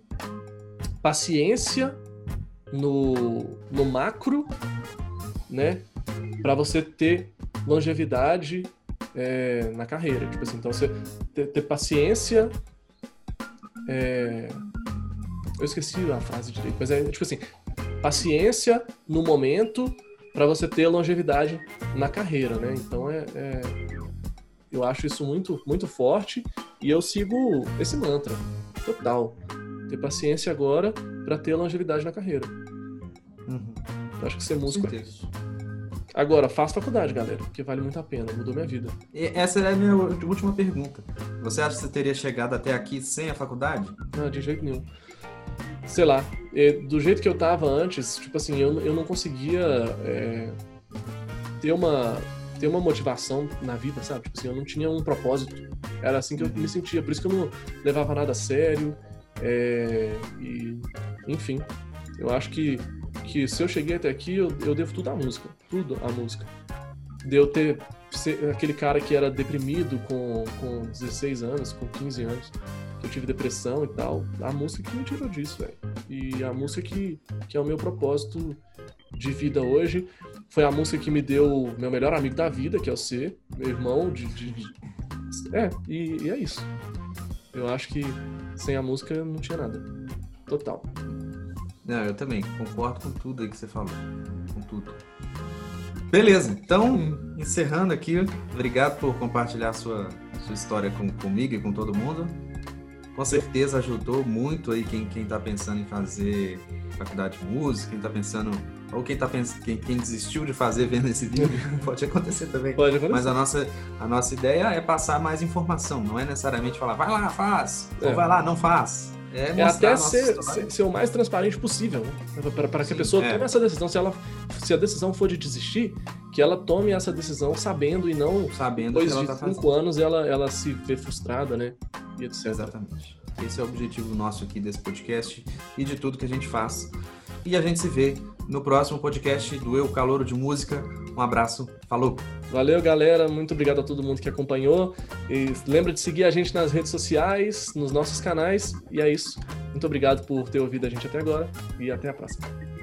paciência no, no macro, né, para você ter longevidade é, na carreira. Tipo assim, então você ter, ter paciência. É... Eu esqueci a frase direito, mas é tipo assim, paciência no momento para você ter longevidade na carreira, né? Então é, é, eu acho isso muito muito forte e eu sigo esse mantra total. Ter paciência agora para ter longevidade na carreira. Uhum. Eu acho que ser músico é isso. Agora, faça faculdade, galera, porque vale muito a pena, mudou minha vida. E essa é a minha última pergunta. Você acha que você teria chegado até aqui sem a faculdade? Não, de jeito nenhum. Sei lá, do jeito que eu tava antes, tipo assim, eu, eu não conseguia é, ter uma ter uma motivação na vida, sabe? Tipo assim, eu não tinha um propósito. Era assim que eu me sentia, por isso que eu não levava nada a sério. É, e, enfim, eu acho que que se eu cheguei até aqui, eu, eu devo tudo à música. Tudo à música. De eu ter aquele cara que era deprimido com, com 16 anos, com 15 anos, eu tive depressão e tal. A música que me tirou disso, velho. E a música que, que é o meu propósito de vida hoje. Foi a música que me deu meu melhor amigo da vida, que é o C, meu irmão de. de. É, e, e é isso. Eu acho que sem a música não tinha nada. Total. Não, eu também concordo com tudo aí que você falou. Com tudo. Beleza, então, encerrando aqui, obrigado por compartilhar sua, sua história com, comigo e com todo mundo. Com certeza ajudou muito aí quem, quem tá pensando em fazer faculdade de música, quem tá pensando, ou quem tá pensando, quem, quem desistiu de fazer vendo esse vídeo, pode acontecer também. Pode acontecer. Mas a nossa, a nossa ideia é passar mais informação, não é necessariamente falar, vai lá, faz, é. ou vai lá, não faz. É, é até ser, ser, ser, o mais transparente possível, né? Para que a pessoa é. tome essa decisão. Se, ela, se a decisão for de desistir, que ela tome essa decisão sabendo e não sabendo depois de tá cinco fazendo. anos ela, ela se vê frustrada, né? E etc. Exatamente. Esse é o objetivo nosso aqui desse podcast e de tudo que a gente faz. E a gente se vê no próximo podcast do Eu Calouro de Música. Um abraço, falou! Valeu, galera. Muito obrigado a todo mundo que acompanhou. E lembra de seguir a gente nas redes sociais, nos nossos canais. E é isso. Muito obrigado por ter ouvido a gente até agora e até a próxima.